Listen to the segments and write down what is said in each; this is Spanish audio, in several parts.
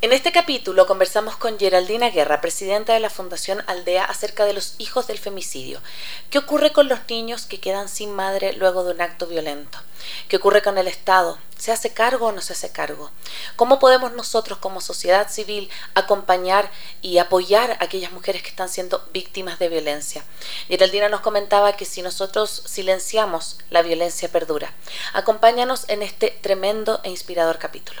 En este capítulo conversamos con Geraldina Guerra, presidenta de la Fundación Aldea, acerca de los hijos del femicidio. ¿Qué ocurre con los niños que quedan sin madre luego de un acto violento? ¿Qué ocurre con el Estado? ¿Se hace cargo o no se hace cargo? ¿Cómo podemos nosotros como sociedad civil acompañar y apoyar a aquellas mujeres que están siendo víctimas de violencia? Geraldina nos comentaba que si nosotros silenciamos, la violencia perdura. Acompáñanos en este tremendo e inspirador capítulo.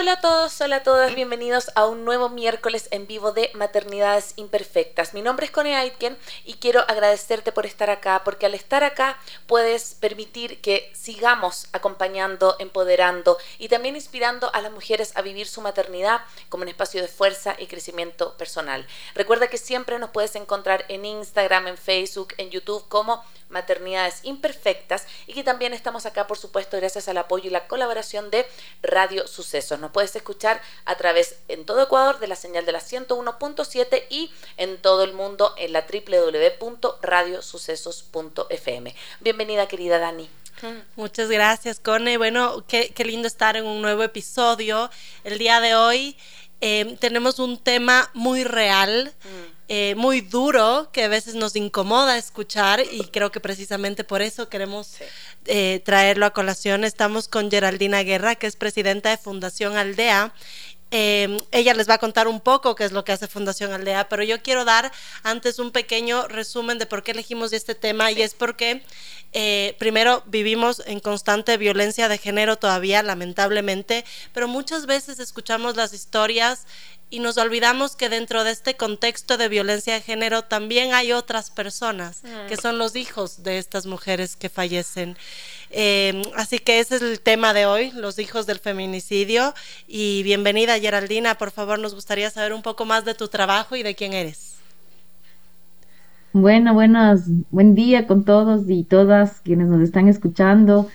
Hola a todos, hola a todas, bienvenidos a un nuevo miércoles en vivo de Maternidades Imperfectas. Mi nombre es Cone Aitken y quiero agradecerte por estar acá, porque al estar acá puedes permitir que sigamos acompañando, empoderando y también inspirando a las mujeres a vivir su maternidad como un espacio de fuerza y crecimiento personal. Recuerda que siempre nos puedes encontrar en Instagram, en Facebook, en YouTube como Maternidades Imperfectas y que también estamos acá, por supuesto, gracias al apoyo y la colaboración de Radio Sucesos. Nos puedes escuchar a través en todo Ecuador de la señal de la 101.7 y en todo el mundo en la www.radiosucesos.fm. Bienvenida, querida Dani. Muchas gracias, Cone. Bueno, qué, lindo estar en un nuevo episodio. El día de hoy eh, tenemos un tema muy real. Mm. Eh, muy duro que a veces nos incomoda escuchar y creo que precisamente por eso queremos eh, traerlo a colación. Estamos con Geraldina Guerra, que es presidenta de Fundación Aldea. Em, ella les va a contar un poco qué es lo que hace Fundación Aldea, pero yo quiero dar antes un pequeño resumen de por qué elegimos este tema y es porque eh, primero vivimos en constante violencia de género todavía, lamentablemente, pero muchas veces escuchamos las historias y nos olvidamos que dentro de este contexto de violencia de género también hay otras personas, que mm. son los hijos de estas mujeres que fallecen. Eh, así que ese es el tema de hoy, los hijos del feminicidio. Y bienvenida Geraldina, por favor, nos gustaría saber un poco más de tu trabajo y de quién eres. Bueno, buenos, buen día con todos y todas quienes nos están escuchando.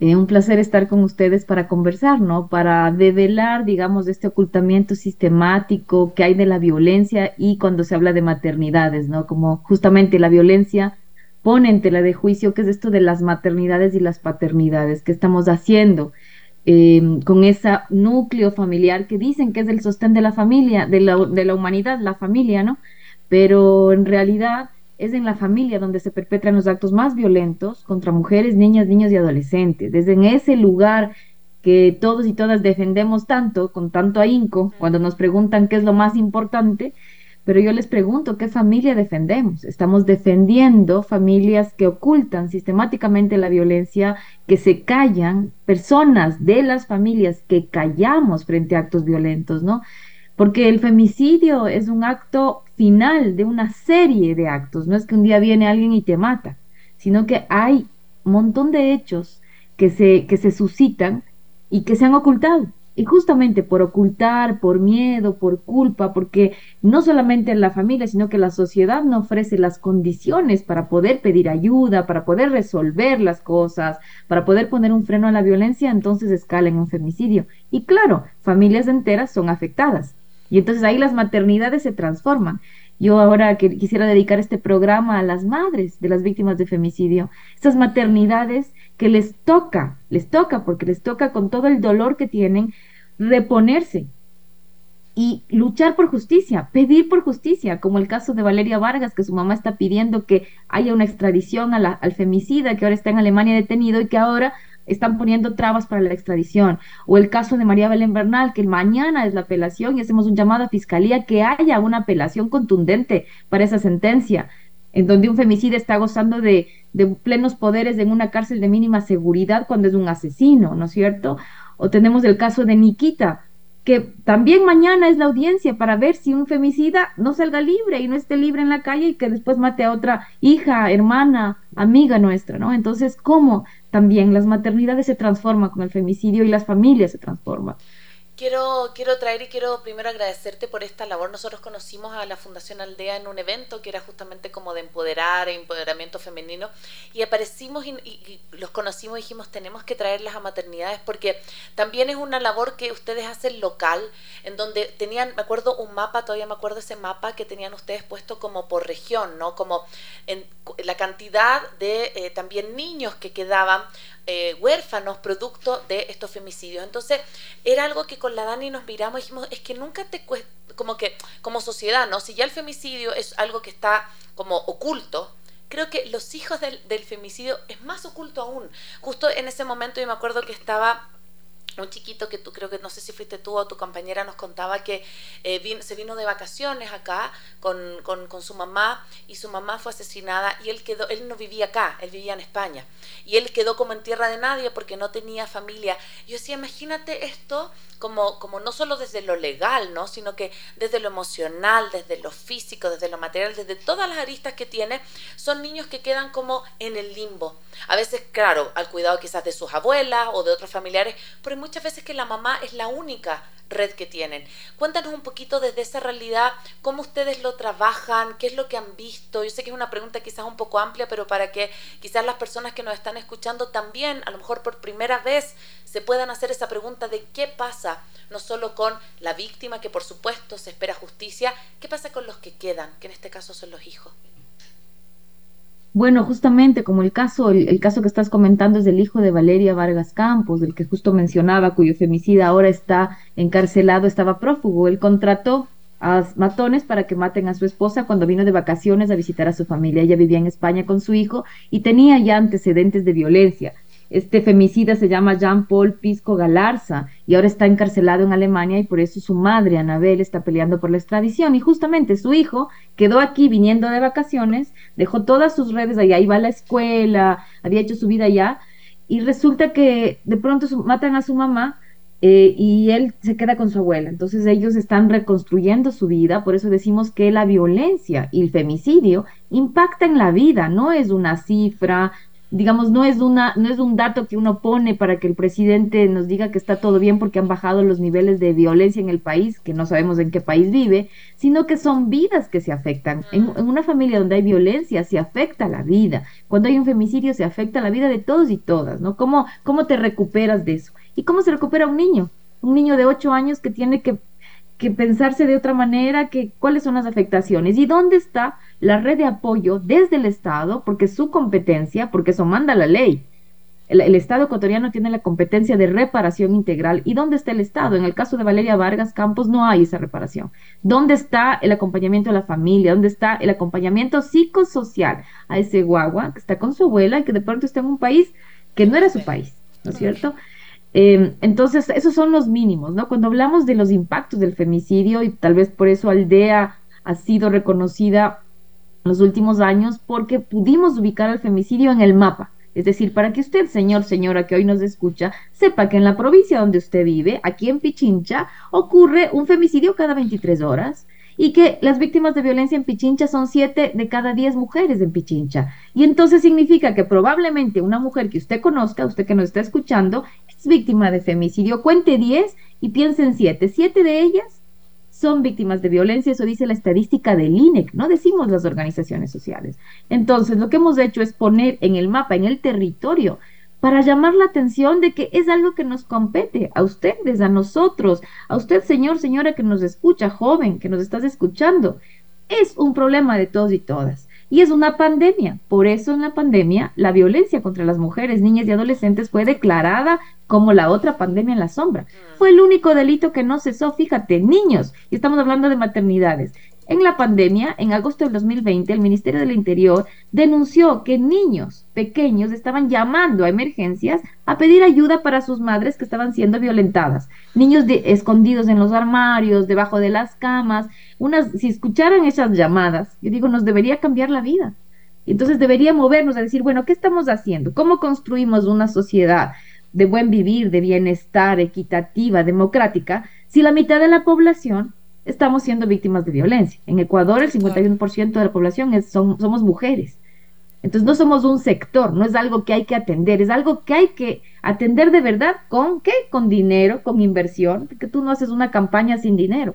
Eh, un placer estar con ustedes para conversar, ¿no? Para develar, digamos, este ocultamiento sistemático que hay de la violencia y cuando se habla de maternidades, ¿no? Como justamente la violencia pone en tela de juicio qué es esto de las maternidades y las paternidades, qué estamos haciendo em, con ese núcleo familiar que dicen que es el sostén de la familia, de la, de la humanidad, la familia, ¿no? Pero en realidad es en la familia donde se perpetran los actos más violentos contra mujeres, niñas, niños y adolescentes. Desde en ese lugar que todos y todas defendemos tanto, con tanto ahínco, cuando nos preguntan qué es lo más importante, pero yo les pregunto, ¿qué familia defendemos? Estamos defendiendo familias que ocultan sistemáticamente la violencia, que se callan, personas de las familias que callamos frente a actos violentos, ¿no? Porque el femicidio es un acto final de una serie de actos. No es que un día viene alguien y te mata, sino que hay un montón de hechos que se, que se suscitan y que se han ocultado. Y justamente por ocultar, por miedo, por culpa, porque no solamente en la familia, sino que la sociedad no ofrece las condiciones para poder pedir ayuda, para poder resolver las cosas, para poder poner un freno a la violencia, entonces escala en un femicidio. Y claro, familias enteras son afectadas. Y entonces ahí las maternidades se transforman. Yo ahora que quisiera dedicar este programa a las madres de las víctimas de femicidio, estas maternidades que les toca, les toca porque les toca con todo el dolor que tienen reponerse y luchar por justicia, pedir por justicia, como el caso de Valeria Vargas, que su mamá está pidiendo que haya una extradición al femicida que ahora está en Alemania detenido y que ahora están poniendo trabas para la extradición. O el caso de María Belén Bernal, que mañana es la apelación y hacemos un llamado a Fiscalía que haya una apelación contundente para esa sentencia. en donde un femicida está gozando de, de plenos poderes en una cárcel de mínima seguridad cuando es un asesino, ¿no es cierto? O tenemos el caso de Nikita, que también mañana es la audiencia para ver si un femicida no salga libre y no esté libre en la calle y que después mate a otra hija, hermana, amiga nuestra, ¿no? Entonces, ¿cómo también las maternidades se transforman con el femicidio y las familias se transforman? Quiero, quiero traer y quiero primero agradecerte por esta labor. Nosotros conocimos a la Fundación Aldea en un evento que era justamente como de empoderar, empoderamiento femenino, y aparecimos y, los conocimos y dijimos, tenemos que traerlas a maternidades porque también es una labor que ustedes hacen local, en donde tenían, me acuerdo un mapa, todavía me acuerdo ese mapa que tenían ustedes puesto como por región, ¿no? Como la cantidad de eh, también niños que quedaban eh, huérfanos producto de estos femicidios. Entonces, era algo que con la Dani nos miramos y dijimos, es que nunca te cuesta, como que, como sociedad, ¿no? Si ya el femicidio es algo que está como oculto, creo que los hijos del, del femicidio es más oculto aún. Justo en ese momento yo me acuerdo que estaba un chiquito que tú creo que no sé si fuiste tú o tu compañera nos contaba que eh, se vino de vacaciones acá con, con, con, su mamá y su mamá fue asesinada y él quedó, él no vivía acá, él vivía en España y él quedó como en tierra de nadie porque no tenía familia. Yo decía, imagínate esto como, como no solo desde lo legal, ¿no? sino que desde lo emocional, desde lo físico, desde lo material, desde todas las aristas que tiene, son niños que quedan como en el limbo. A veces, claro, al cuidado quizás de sus abuelas o de otros familiares, pero muchas veces que la mamá es la única red que tienen. Cuéntanos un poquito desde esa realidad, cómo ustedes lo trabajan, qué es lo que han visto. Yo sé que es una pregunta quizás un poco amplia, pero para que quizás las personas que nos están escuchando también, a lo mejor por primera vez, se puedan hacer esa pregunta de qué pasa, no solo con la víctima, que por supuesto se espera justicia, qué pasa con los que quedan, que en este caso son los hijos. Bueno, justamente como el caso, el, caso que estás comentando es del hijo de Valeria Vargas Campos, del que justo mencionaba, cuyo femicida ahora está encarcelado, estaba prófugo. Él contrató a matones para que maten a su esposa cuando vino de vacaciones a visitar a su familia. Ella vivía en España con su hijo y tenía ya antecedentes de violencia. Este femicida se llama Jean-Paul Pisco Galarza y ahora está encarcelado en Alemania y por eso su madre, Anabel, está peleando por la extradición. Y justamente su hijo quedó aquí viniendo de vacaciones, dejó todas sus redes allá, iba a la escuela, había hecho su vida allá y resulta que de pronto matan a su mamá eh, y él se queda con su abuela. Entonces ellos están reconstruyendo su vida, por eso decimos que la violencia y el femicidio impacta en la vida, no es una cifra, digamos, no es, una, no es un dato que uno pone para que el presidente nos diga que está todo bien porque han bajado los niveles de violencia en el país, que no sabemos en qué país vive, sino que son vidas que se afectan. En, una familia donde hay violencia se afecta la vida. Cuando hay un femicidio se afecta la vida de todos y todas, ¿no? ¿Cómo, cómo te recuperas de eso? ¿Y cómo se recupera un niño? Un niño de ocho años que tiene que, que pensarse de otra manera, que cuáles son las afectaciones y dónde está la red de apoyo desde el Estado, porque es su competencia, porque eso manda la ley. El, Estado ecuatoriano tiene la competencia de reparación integral. ¿Y dónde está el Estado? En el caso de Valeria Vargas Campos no hay esa reparación. ¿Dónde está el acompañamiento a la familia? ¿Dónde está el acompañamiento psicosocial a ese guagua que está con su abuela y que de pronto está en un país que no era su país? ¿No es cierto? Em, entonces, esos son los mínimos, ¿no? Cuando hablamos de los impactos del femicidio, y tal vez por eso Aldea ha sido reconocida los últimos años porque pudimos ubicar al femicidio en el mapa. Es decir, para que usted, señor, señora, que hoy nos escucha, sepa que en la provincia donde usted vive, aquí en Pichincha, ocurre un femicidio cada 23 horas y que las víctimas de violencia en Pichincha son 7 de cada 10 mujeres en Pichincha. Y entonces significa que probablemente una mujer que usted conozca, usted que nos está escuchando, es víctima de femicidio. Cuente 10 y piense en 7. 7 de ellas son víctimas de violencia, eso dice la estadística del INEC, no decimos las organizaciones sociales. Entonces, lo que hemos hecho es poner en el mapa, en el territorio, para llamar la atención de que es algo que nos compete a ustedes, a nosotros, a usted, señor, señora, que nos escucha, joven, que nos estás escuchando. Es un problema de todos y todas. Y es una pandemia. Por eso en la pandemia la violencia contra las mujeres, niñas y adolescentes fue declarada como la otra pandemia en la sombra. Mm. Fue el único delito que no cesó, fíjate, niños. Y estamos hablando de maternidades. En la pandemia, en agosto del 2020, el Ministerio del Interior denunció que niños pequeños estaban llamando a emergencias a pedir ayuda para sus madres que estaban siendo violentadas. Niños escondidos en los armarios, debajo de las camas. Unas, si escucharan esas llamadas, yo digo, nos debería cambiar la vida. Entonces debería movernos a decir, bueno, ¿qué estamos haciendo? ¿Cómo construimos una sociedad de buen vivir, de bienestar, equitativa, democrática, si la mitad de la población estamos siendo víctimas de violencia? En Ecuador el 51% de la población es, son, somos mujeres. Entonces no somos un sector, no es algo que hay que atender, es algo que hay que atender de verdad con qué? Con dinero, con inversión, porque tú no haces una campaña sin dinero.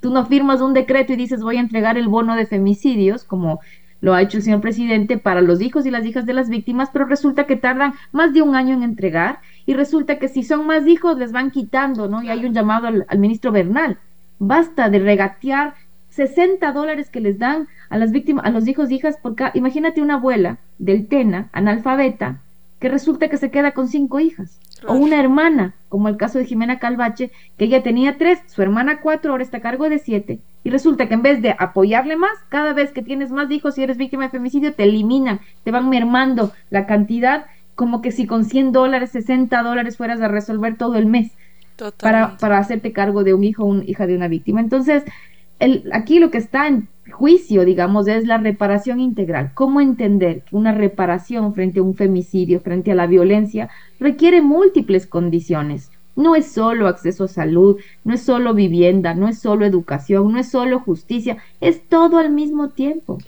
Tú no firmas un decreto y dices voy a entregar el bono de femicidios, como lo ha hecho el señor presidente para los hijos y las hijas de las víctimas, pero resulta que tardan más de un año en entregar y resulta que si son más hijos les van quitando, ¿no? Y hay un llamado al, al ministro Bernal. Basta de regatear 60 dólares que les dan a las víctimas, a los hijos y hijas por Imagínate una abuela del TENA, analfabeta, que resulta que se queda con cinco hijas. O una hermana, como el caso de Jimena Calvache, que ella tenía tres, su hermana cuatro, ahora está a cargo de siete. Y resulta que en vez de apoyarle más, cada vez que tienes más hijos y eres víctima de femicidio, te eliminan, te van mermando la cantidad, como que si con 100 dólares, 60 dólares fueras a resolver todo el mes. Para, para hacerte cargo de un hijo o una hija de una víctima. Entonces, aquí lo que está en juicio, digamos, es la reparación integral. ¿Cómo entender que una reparación frente a un femicidio, frente a la violencia, requiere múltiples condiciones? No es solo acceso a salud, no es solo vivienda, no es solo educación, no es solo justicia, es todo al mismo tiempo.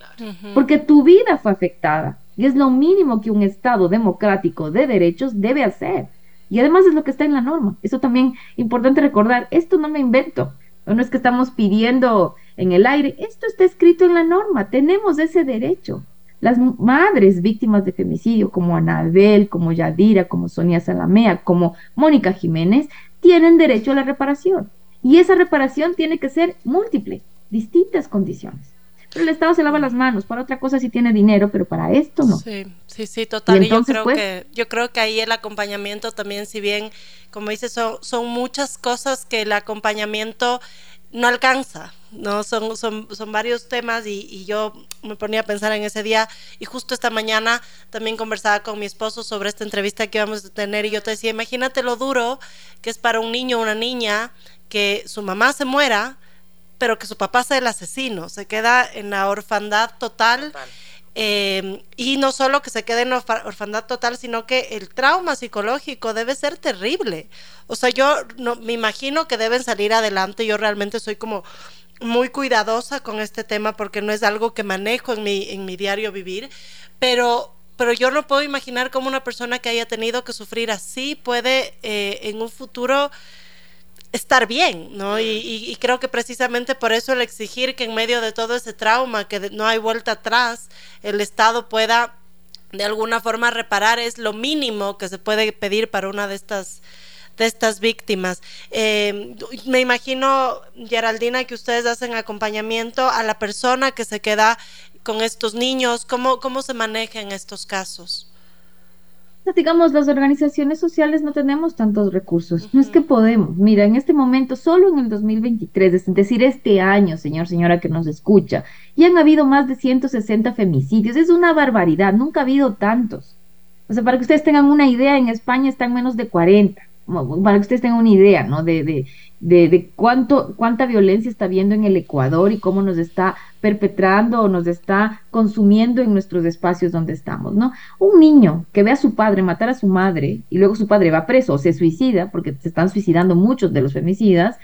Porque tu vida fue afectada y es lo mínimo que un Estado democrático de derechos debe hacer. Y además es lo que está en la norma. Eso también importante recordar. Esto no me invento no es que estamos pidiendo en el aire, esto está escrito en la norma, tenemos ese derecho. Las madres víctimas de femicidio, como Anabel, como Yadira, como Sonia Salamea, como Mónica Jiménez, tienen derecho a la reparación. Y esa reparación tiene que ser múltiple, distintas condiciones. Pero el Estado se lava las manos, para otra cosa sí tiene dinero, pero para esto no. Sí, sí, sí, total. Y, yo creo pues que yo creo que ahí el acompañamiento también, si bien, como dices, son, son muchas cosas que el acompañamiento no alcanza, ¿no? Son, son, son varios temas y, y, yo me ponía a pensar en ese día y justo esta mañana también conversaba con mi esposo sobre esta entrevista que íbamos a tener y yo te decía, imagínate lo duro que es para un niño o una niña que su mamá se muera, pero que su papá sea el asesino, se queda en la orfandad total. Em, y no solo que se quede en orfandad total, sino que el trauma psicológico debe ser terrible. O sea, yo no, me imagino que deben salir adelante. Yo realmente soy como muy cuidadosa con este tema porque no es algo que manejo en mi, en mi diario vivir, pero, pero yo no puedo imaginar cómo una persona que haya tenido que sufrir así puede eh, en un futuro estar bien, ¿no? Y, creo que precisamente por eso el exigir que en medio de todo ese trauma, que no hay vuelta atrás, el Estado pueda de alguna forma reparar es lo mínimo que se puede pedir para una de estas de estas víctimas. Eh, me imagino, Geraldina, que ustedes hacen acompañamiento a la persona que se queda con estos niños. ¿Cómo, cómo se maneja en estos casos? Digamos, las organizaciones sociales no tenemos tantos recursos. No es que podemos. Mira, en este momento, solo en el 2023, es decir, este año, señor, señora que nos escucha, ya han habido más de 160 femicidios. Es una barbaridad. Nunca ha habido tantos. O sea, para que ustedes tengan una idea, en España están menos de 40 para que ustedes tengan una idea, ¿no? De, de, de, cuánto, cuánta violencia está habiendo en el Ecuador y cómo nos está perpetrando o nos está consumiendo en nuestros espacios donde estamos, ¿no? Un niño que ve a su padre matar a su madre y luego su padre va preso o se suicida, porque se están suicidando muchos de los femicidas,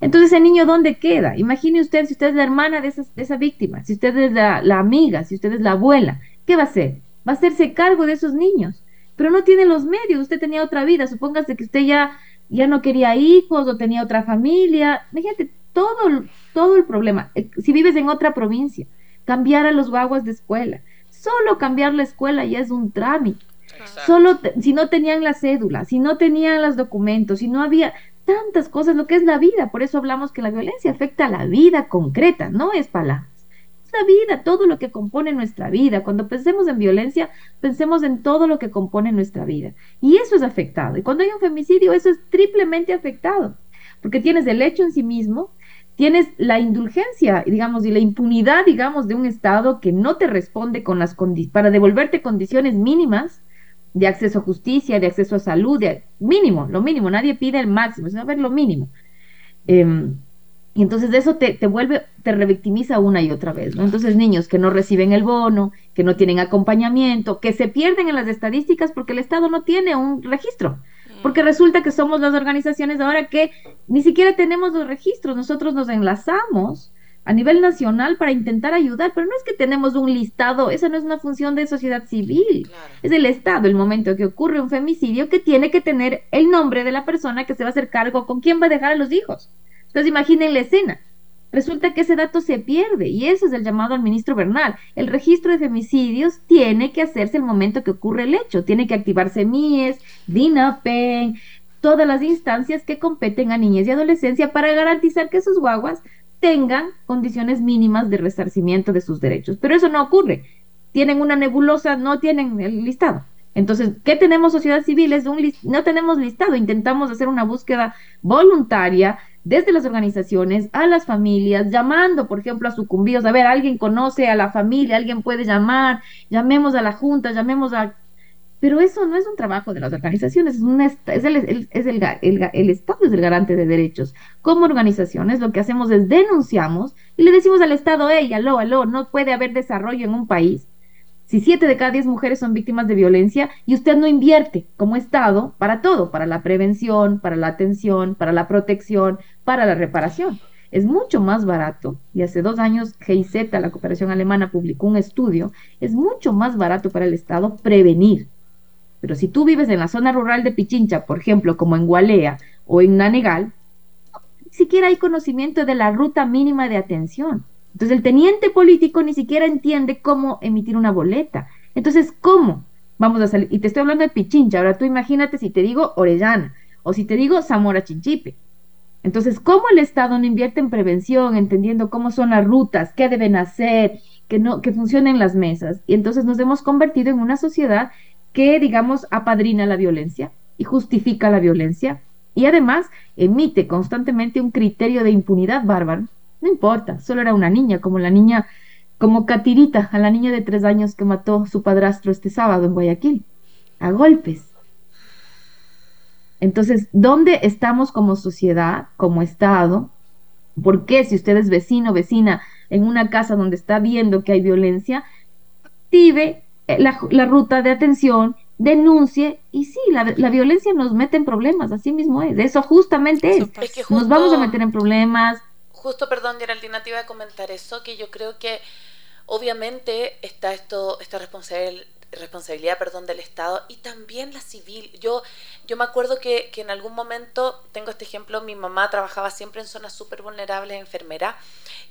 entonces, ¿el niño dónde queda? Imagine usted si usted es la hermana de, de esa víctima, si usted es la, la, amiga, si usted es la abuela, ¿qué va a hacer? Va a hacerse cargo de esos niños pero no tiene los medios, usted tenía otra vida, supóngase que usted ya, ya no quería hijos o tenía otra familia, imagínate todo, todo el problema, eh, si vives en otra provincia, cambiar a los guaguas de escuela, solo cambiar la escuela ya es un trámite, solo si no tenían la cédula, si no tenían los documentos, si no había tantas cosas, lo que es la vida, por eso hablamos que la violencia afecta a la vida concreta, no es palabra vida, todo lo que compone nuestra vida. Cuando pensemos en violencia, pensemos en todo lo que compone nuestra vida. Y eso es afectado. Y cuando hay un femicidio, eso es triplemente afectado. Porque tienes el hecho en sí mismo, tienes la indulgencia, digamos, y la impunidad, digamos, de un Estado que no te responde con las para devolverte condiciones mínimas de acceso a justicia, de acceso a salud, de mínimo, lo mínimo, nadie pide el máximo, sino ver lo mínimo. Em, Y entonces eso te, te, vuelve, te revictimiza una y otra vez, ¿no? Entonces niños que no reciben el bono, que no tienen acompañamiento, que se pierden en las estadísticas porque el Estado no tiene un registro. Porque resulta que somos las organizaciones ahora que ni siquiera tenemos los registros, nosotros nos enlazamos a nivel nacional para intentar ayudar, pero no es que tenemos un listado, esa no es una función de sociedad civil, es el Estado, el momento que ocurre un femicidio, que tiene que tener el nombre de la persona que se va a hacer cargo, con quién va a dejar a los hijos. Entonces imaginen la escena. Resulta que ese dato se pierde y eso es el llamado al ministro Bernal. El registro de femicidios tiene que hacerse el momento que ocurre el hecho, tiene que activarse MIES, DINAPEN, todas las instancias que competen a niñez y adolescencia para garantizar que esos guaguas tengan condiciones mínimas de resarcimiento de sus derechos. Pero eso no ocurre. Tienen una nebulosa, no tienen el listado. Entonces, ¿qué tenemos sociedad civil? Es un no tenemos listado. Intentamos hacer una búsqueda voluntaria desde las organizaciones a las familias, llamando, por ejemplo, a sucumbidos. A ver, alguien conoce a la familia, alguien puede llamar, llamemos a la junta, llamemos a pero eso no es un trabajo de las organizaciones, es, es, el, es el, el, Estado es el garante de derechos. Como organizaciones lo que hacemos es denunciamos y le decimos al Estado, hey, aló, aló, no puede haber desarrollo en un país. Si siete de cada diez mujeres son víctimas de violencia y usted no invierte como Estado para todo, para la prevención, para la atención, para la protección, para la reparación. Es mucho más barato, y hace dos años GIZ, la cooperación alemana, publicó un estudio, es mucho más barato para el Estado prevenir pero si tú vives en la zona rural de Pichincha, por ejemplo, como en Gualea o en Nanegal, ni siquiera hay conocimiento de la ruta mínima de atención. Entonces el teniente político ni siquiera entiende cómo emitir una boleta. Entonces, ¿cómo vamos a salir? Y te estoy hablando de Pichincha. Ahora tú imagínate si te digo Orellana o si te digo Zamora Chinchipe. Entonces, ¿cómo el Estado no invierte en prevención, entendiendo cómo son las rutas, qué deben hacer, que no que funcionen las mesas? Y entonces nos hemos convertido en una sociedad que, digamos, apadrina la violencia y justifica la violencia y además emite constantemente un criterio de impunidad bárbaro. No importa, solo era una niña, como la niña, como Catirita, a la niña de tres años que mató su padrastro este sábado en Guayaquil, a golpes. Entonces, ¿dónde estamos como sociedad, como Estado? ¿Por qué si usted es vecino, vecina, en una casa donde está viendo que hay violencia, active eh, la, ruta de atención, denuncie y sí, la, violencia nos mete en problemas, así mismo es, eso justamente es. nos vamos a meter en problemas. Justo, perdón, Geraldina, te iba a comentar eso, que yo creo que obviamente está esto, esta responsabilidad responsabilidad perdón, del Estado y también la civil. Yo, yo me acuerdo que, que en algún momento, tengo este ejemplo, mi mamá trabajaba siempre en zonas súper vulnerables, enfermera,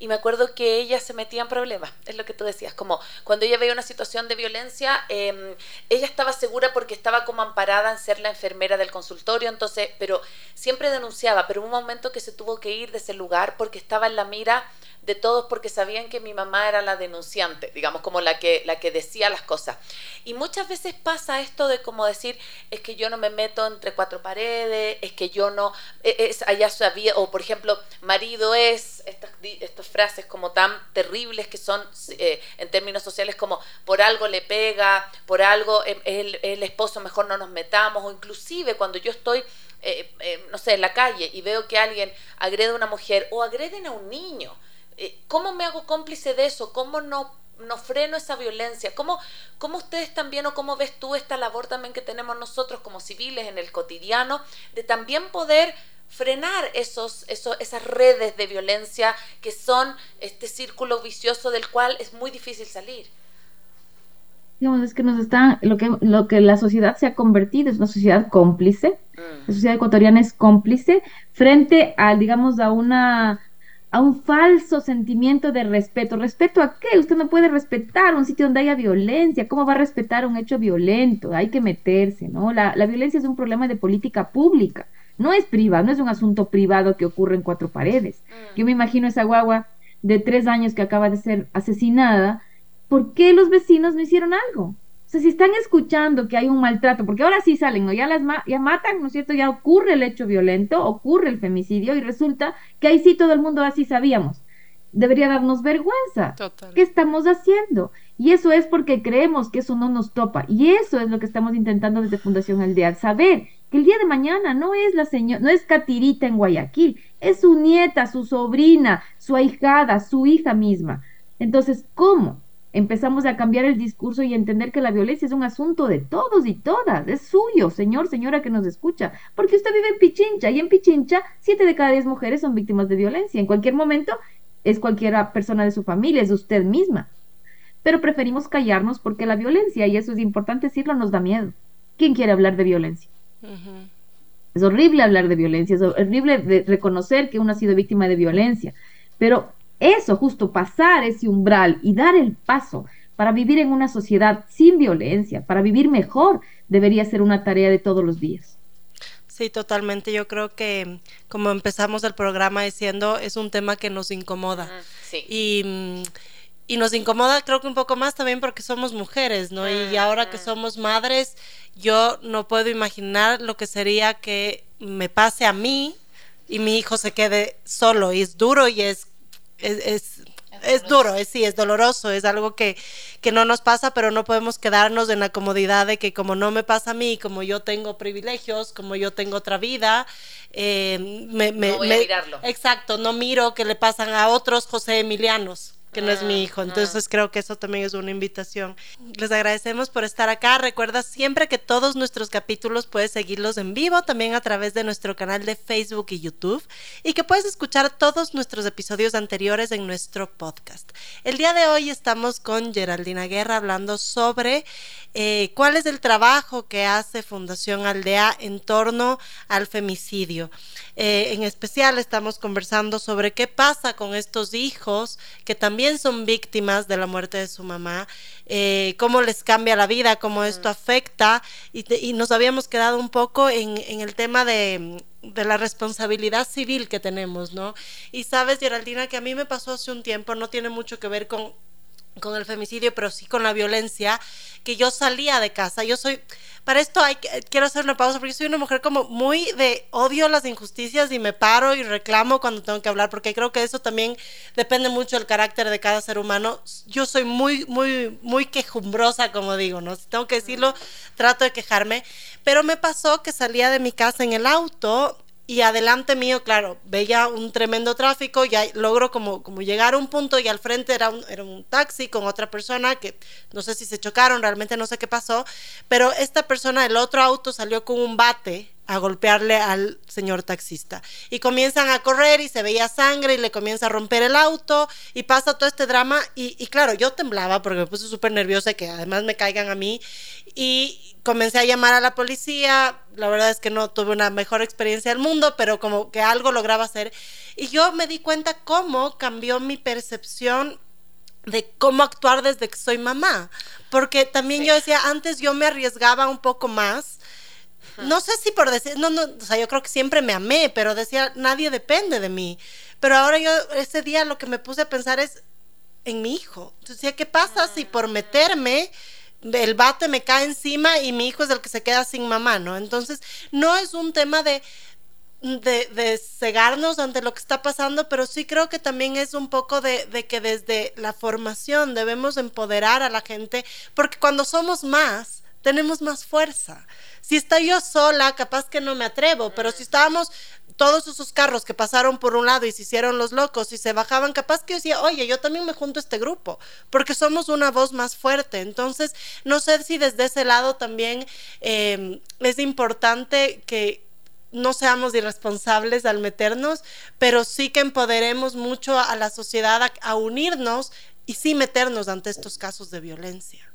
y me acuerdo que ella se metía en problemas, es lo que tú decías, como cuando ella veía una situación de violencia, em, ella estaba segura porque estaba como amparada en ser la enfermera del consultorio, entonces, pero siempre denunciaba, pero hubo un momento que se tuvo que ir de ese lugar porque estaba en la mira de todos porque sabían que mi mamá era la denunciante, digamos, como la que, la que decía las cosas. Y muchas veces pasa esto de como decir, es que yo no me meto entre cuatro paredes, es que yo no, e, es, allá sabía, o por ejemplo, marido es, estas, estas frases como tan terribles que son eh, en términos sociales como por algo le pega, por algo es el, esposo, mejor no nos metamos, o inclusive cuando yo estoy eh, eh, no sé, en la calle y veo que alguien agrede a una mujer o agreden a un niño, ¿Cómo me hago cómplice de eso? ¿Cómo no, no freno esa violencia? ¿Cómo, ¿Cómo ustedes también o cómo ves tú esta labor también que tenemos nosotros como civiles en el cotidiano de también poder frenar esos, esos, esas redes de violencia que son este círculo vicioso del cual es muy difícil salir? Digamos, es que nos está, lo que, lo que la sociedad se ha convertido es una sociedad cómplice, mm. la sociedad ecuatoriana es cómplice frente a, digamos, a una a un falso sentimiento de respeto. ¿Respeto a qué? Usted no puede respetar un sitio donde haya violencia. ¿Cómo va a respetar un hecho violento? Hay que meterse, ¿no? La, violencia es un problema de política pública. No es privado, no es un asunto privado que ocurre en cuatro paredes. Mm. Yo me imagino esa guagua de tres años que acaba de ser asesinada. ¿Por qué los vecinos no hicieron algo? Sea, si están escuchando que hay un maltrato, porque ahora sí salen, ¿no? Ya las ya matan, ¿no es cierto? Ya ocurre el hecho violento, ocurre el femicidio y resulta que ahí sí todo el mundo así sabíamos. Debería darnos vergüenza. ¿Qué estamos haciendo? Y eso es porque creemos que eso no nos topa. Y eso es lo que estamos intentando desde Fundación Aldea, saber que el día de mañana no es la señora, no es Catirita en Guayaquil, es su nieta, su sobrina, su ahijada, su hija misma. Entonces, ¿cómo? Empezamos a cambiar el discurso y entender que la violencia es un asunto de todos y todas, es suyo, señor, señora que nos escucha, porque usted vive en Pichincha y en Pichincha siete de cada diez mujeres son víctimas de violencia. En cualquier momento es cualquiera persona de su familia, es usted misma. Pero preferimos callarnos porque la violencia, y eso es importante decirlo, nos da miedo. ¿Quién quiere hablar de violencia? Es horrible hablar de violencia, es horrible reconocer que uno ha sido víctima de violencia, pero eso, justo pasar ese umbral y dar el paso para vivir en una sociedad sin violencia, para vivir mejor, debería ser una tarea de todos los días. Sí, totalmente. Yo creo que como empezamos el programa diciendo, es un tema que nos incomoda. sí. Y, y, nos incomoda creo que un poco más también porque somos mujeres, ¿no? y ahora que somos madres, yo no puedo imaginar lo que sería que me pase a mí y mi hijo se quede solo. Y es duro y es es, es, duro, es, sí, es doloroso, es algo que, que, no nos pasa, pero no podemos quedarnos en la comodidad de que como no me pasa a mí, como yo tengo privilegios, como yo tengo otra vida, eh, me, me, Exacto, no miro que le pasan a otros José Emilianos que no es mi ah, hijo. Ah. Entonces creo que eso también es una invitación. Les agradecemos por estar acá. Recuerda siempre que todos nuestros capítulos puedes seguirlos en vivo también a través de nuestro canal de Facebook y YouTube y que puedes escuchar todos nuestros episodios anteriores en nuestro podcast. El día de hoy estamos con Geraldina Guerra hablando sobre eh, cuál es el trabajo que hace Fundación Aldea en torno al femicidio. Eh, en especial estamos conversando sobre qué pasa con estos hijos que también son víctimas de la muerte de su mamá, eh, cómo les cambia la vida, cómo esto afecta y, nos habíamos quedado un poco en, el tema de, de la responsabilidad civil que tenemos, ¿no? Y sabes, Geraldina, que a mí me pasó hace un tiempo, no tiene mucho que ver con con el femicidio, pero sí con la violencia, que yo salía de casa. Yo soy, para esto hay, quiero hacer una pausa, porque yo soy una mujer como muy de odio las injusticias y me paro y reclamo cuando tengo que hablar, porque creo que eso también depende mucho del carácter de cada ser humano. Yo soy muy, muy, muy quejumbrosa, como digo, ¿no? Si tengo que decirlo, trato de quejarme, pero me pasó que salía de mi casa en el auto y adelante mío, claro, veía un tremendo tráfico, ya logro como, como llegar a un punto y al frente era un, era un taxi con otra persona que no sé si se chocaron, realmente no sé qué pasó, pero esta persona, el otro auto salió con un bate a golpearle al señor taxista. Y comienzan a correr y se veía sangre y le comienza a romper el auto y pasa todo este drama. Y, y claro, yo temblaba porque me puse súper nerviosa que además me caigan a mí. Y comencé a llamar a la policía. La verdad es que no tuve una mejor experiencia del mundo, pero como que algo lograba hacer. Y yo me di cuenta cómo cambió mi percepción de cómo actuar desde que soy mamá. Porque también yo decía, antes yo me arriesgaba un poco más no sé si por decir, no, no, o sea, yo creo que siempre me amé, pero decía, nadie depende de mí. Pero ahora yo, ese día lo que me puse a pensar es en mi hijo. Entonces decía, ¿qué pasa si por meterme el bate me cae encima y mi hijo es el que se queda sin mamá, ¿no? Entonces, no es un tema de, de, de, cegarnos ante lo que está pasando, pero sí creo que también es un poco de, de, que desde la formación debemos empoderar a la gente, porque cuando somos más, tenemos más fuerza. Si estoy yo sola, capaz que no me atrevo, pero si estábamos todos esos carros que pasaron por un lado y se hicieron los locos y se bajaban, capaz que yo decía, oye, yo también me junto a este grupo, porque somos una voz más fuerte. Entonces, no sé si desde ese lado también em, es importante que no seamos irresponsables al meternos, pero sí que empoderemos mucho a la sociedad a unirnos y sí meternos ante estos casos de violencia.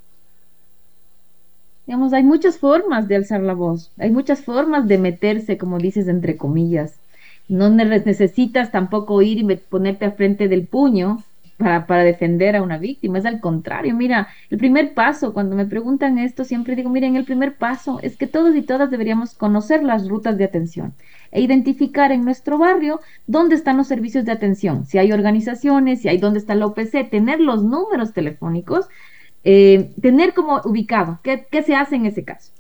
Digamos, hay muchas formas de alzar la voz, hay muchas formas de meterse, como dices, entre comillas. No necesitas tampoco ir y ponerte al frente del puño para, para defender a una víctima, es al contrario. Mira, el primer paso, cuando me preguntan esto, siempre digo, miren, el primer paso es que todos y todas deberíamos conocer las rutas de atención e identificar en nuestro barrio dónde están los servicios de atención, si hay organizaciones, si hay dónde está la OPC, tener los números telefónicos eh, tener como ubicado qué, se hace en ese caso.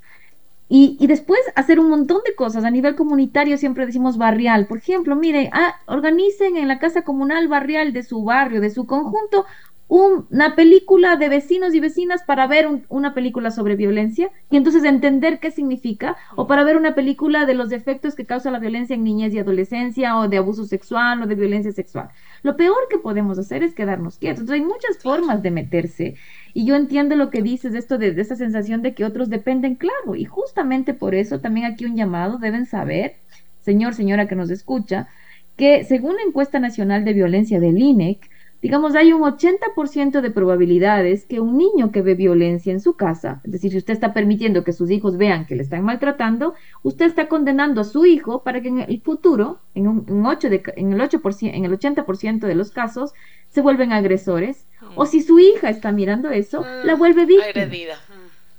Y, después hacer un montón de cosas a nivel comunitario, siempre decimos barrial. Por ejemplo, mire, ah, organicen en la casa comunal barrial de su barrio, de su conjunto, una película de vecinos y vecinas para ver una película sobre violencia y entonces entender qué significa, o para ver una película de los efectos que causa la violencia en niñez y adolescencia, o de abuso sexual, o de violencia sexual. Lo peor que podemos hacer es quedarnos quietos. Entonces hay muchas formas de meterse. Y yo entiendo lo que dices, esto de, de esa sensación de que otros dependen, claro, y justamente por eso también aquí un llamado, deben saber, señor, señora que nos escucha, que según la encuesta nacional de violencia del INEC, digamos, hay un 80% de probabilidades que un niño que ve violencia en su casa, es decir, si usted está permitiendo que sus hijos vean que le están maltratando, usted está condenando a su hijo para que en el futuro, en, un, 8 de, en, el, 8%, en el 80% de los casos, se vuelven agresores. O si su hija está mirando eso, la vuelve víctima. Agredida.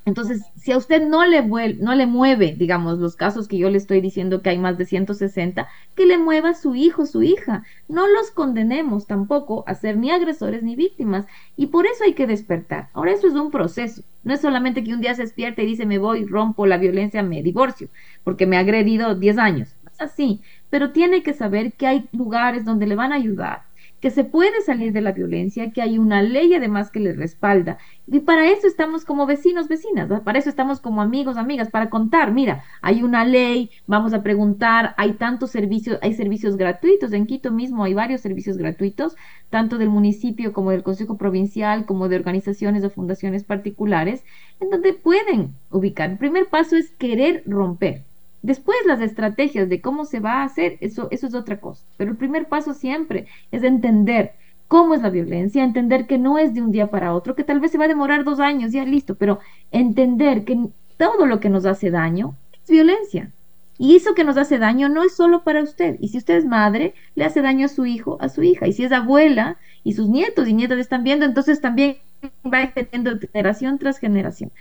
Entonces, si a usted no le, no le mueve, digamos, los casos que yo le estoy diciendo que hay más de 160, que le mueva su hijo, su hija. No los condenemos tampoco a ser ni agresores ni víctimas. Y por eso hay que despertar. Ahora, eso es un proceso. No es solamente que un día se despierte y dice, me voy, rompo la violencia, me divorcio, porque me ha agredido 10 años. es así. Pero tiene que saber que hay lugares donde le van a ayudar, que se puede salir de la violencia, que hay una ley además que le respalda. Y para eso estamos como vecinos, vecinas, para eso estamos como amigos, amigas, para contar, mira, hay una ley, vamos a preguntar, hay tantos servicios, hay servicios gratuitos, en Quito mismo hay varios servicios gratuitos, tanto del municipio como del Consejo Provincial, como de organizaciones o fundaciones particulares, en donde pueden ubicar. El primer paso es querer romper Después las estrategias de cómo se va a hacer, eso, eso es otra cosa. Pero el primer paso siempre es entender cómo es la violencia, entender que no es de un día para otro, que tal vez se va a demorar dos años, ya listo, pero entender que todo lo que nos hace daño es violencia. Y eso que nos hace daño no es solo para usted. Y si usted es madre, le hace daño a su hijo, a su hija. Y si es abuela y sus nietos y nietas están viendo, entonces también va extendiendo generación tras generación.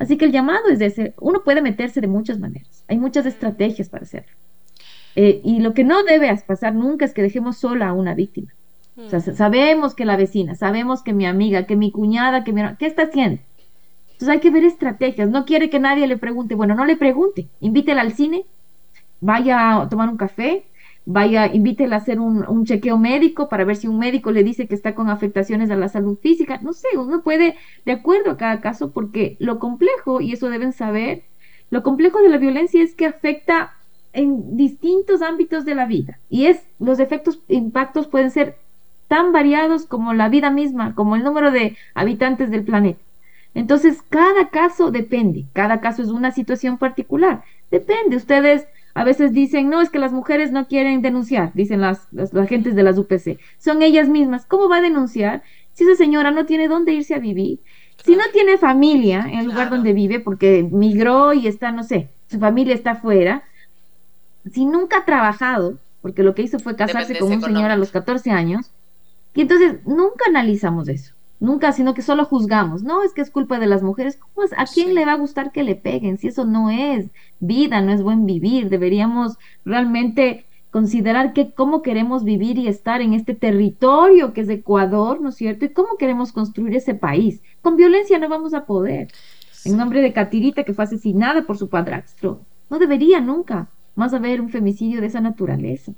Así que el llamado es de ese, uno puede meterse de muchas maneras, hay muchas estrategias para hacerlo. Eh, y lo que no debe pasar nunca es que dejemos sola a una víctima. O sea, mm. sabemos que la vecina, sabemos que mi amiga, que mi cuñada, que mi... ¿Qué está haciendo? Entonces hay que ver estrategias. No quiere que nadie le pregunte. Bueno, no le pregunte. Invítela al cine, vaya a tomar un café, vaya, invítela a hacer un, chequeo médico para ver si un médico le dice que está con afectaciones a la salud física. No sé, uno puede, de acuerdo a cada caso, porque lo complejo, y eso deben saber, lo complejo de la violencia es que afecta en distintos ámbitos de la vida. Y es, los efectos, impactos pueden ser tan variados como la vida misma, como el número de habitantes del planeta. Entonces, cada caso depende, cada caso es una situación particular. Depende, ustedes a veces dicen, no, es que las mujeres no quieren denunciar, dicen las, las, agentes de las UPC. Son ellas mismas. ¿Cómo va a denunciar si esa señora no tiene dónde irse a vivir? Si no tiene familia en el lugar donde vive porque migró y está, no sé, su familia está afuera. Si nunca ha trabajado, porque lo que hizo fue casarse con un señor a los 14 años, y entonces nunca analizamos eso. Nunca, sino que solo juzgamos. No, es que es culpa de las mujeres. ¿Cómo es? ¿A quién le va a gustar que le peguen? Si eso no es vida, no es buen vivir. Deberíamos realmente considerar que cómo queremos vivir y estar en este territorio que es Ecuador, ¿no es cierto? Y cómo queremos construir ese país. Con violencia no vamos a poder. En nombre de Catirita, que fue asesinada por su padrastro. No debería nunca más haber un femicidio de esa naturaleza.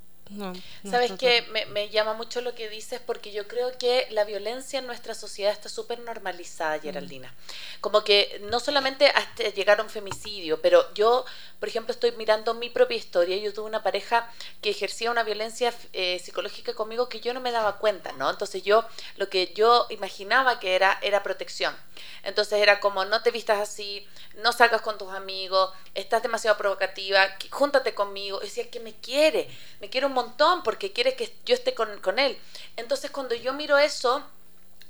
Sabes que me, llama mucho lo que dices porque yo creo que la violencia en nuestra sociedad está súper normalizada, Geraldina. Como que no solamente hasta llegar a un femicidio, pero yo, por ejemplo, estoy mirando mi propia historia. Yo tuve una pareja que ejercía una violencia eh, psicológica conmigo que yo no me daba cuenta, ¿no? Entonces yo, lo que yo imaginaba que era, era protección. Entonces era como, no te vistas así, no salgas con tus amigos, estás demasiado provocativa, júntate conmigo. Decía que me quiere, me quiere un montón porque quiere que yo esté con, él. Entonces cuando yo miro eso,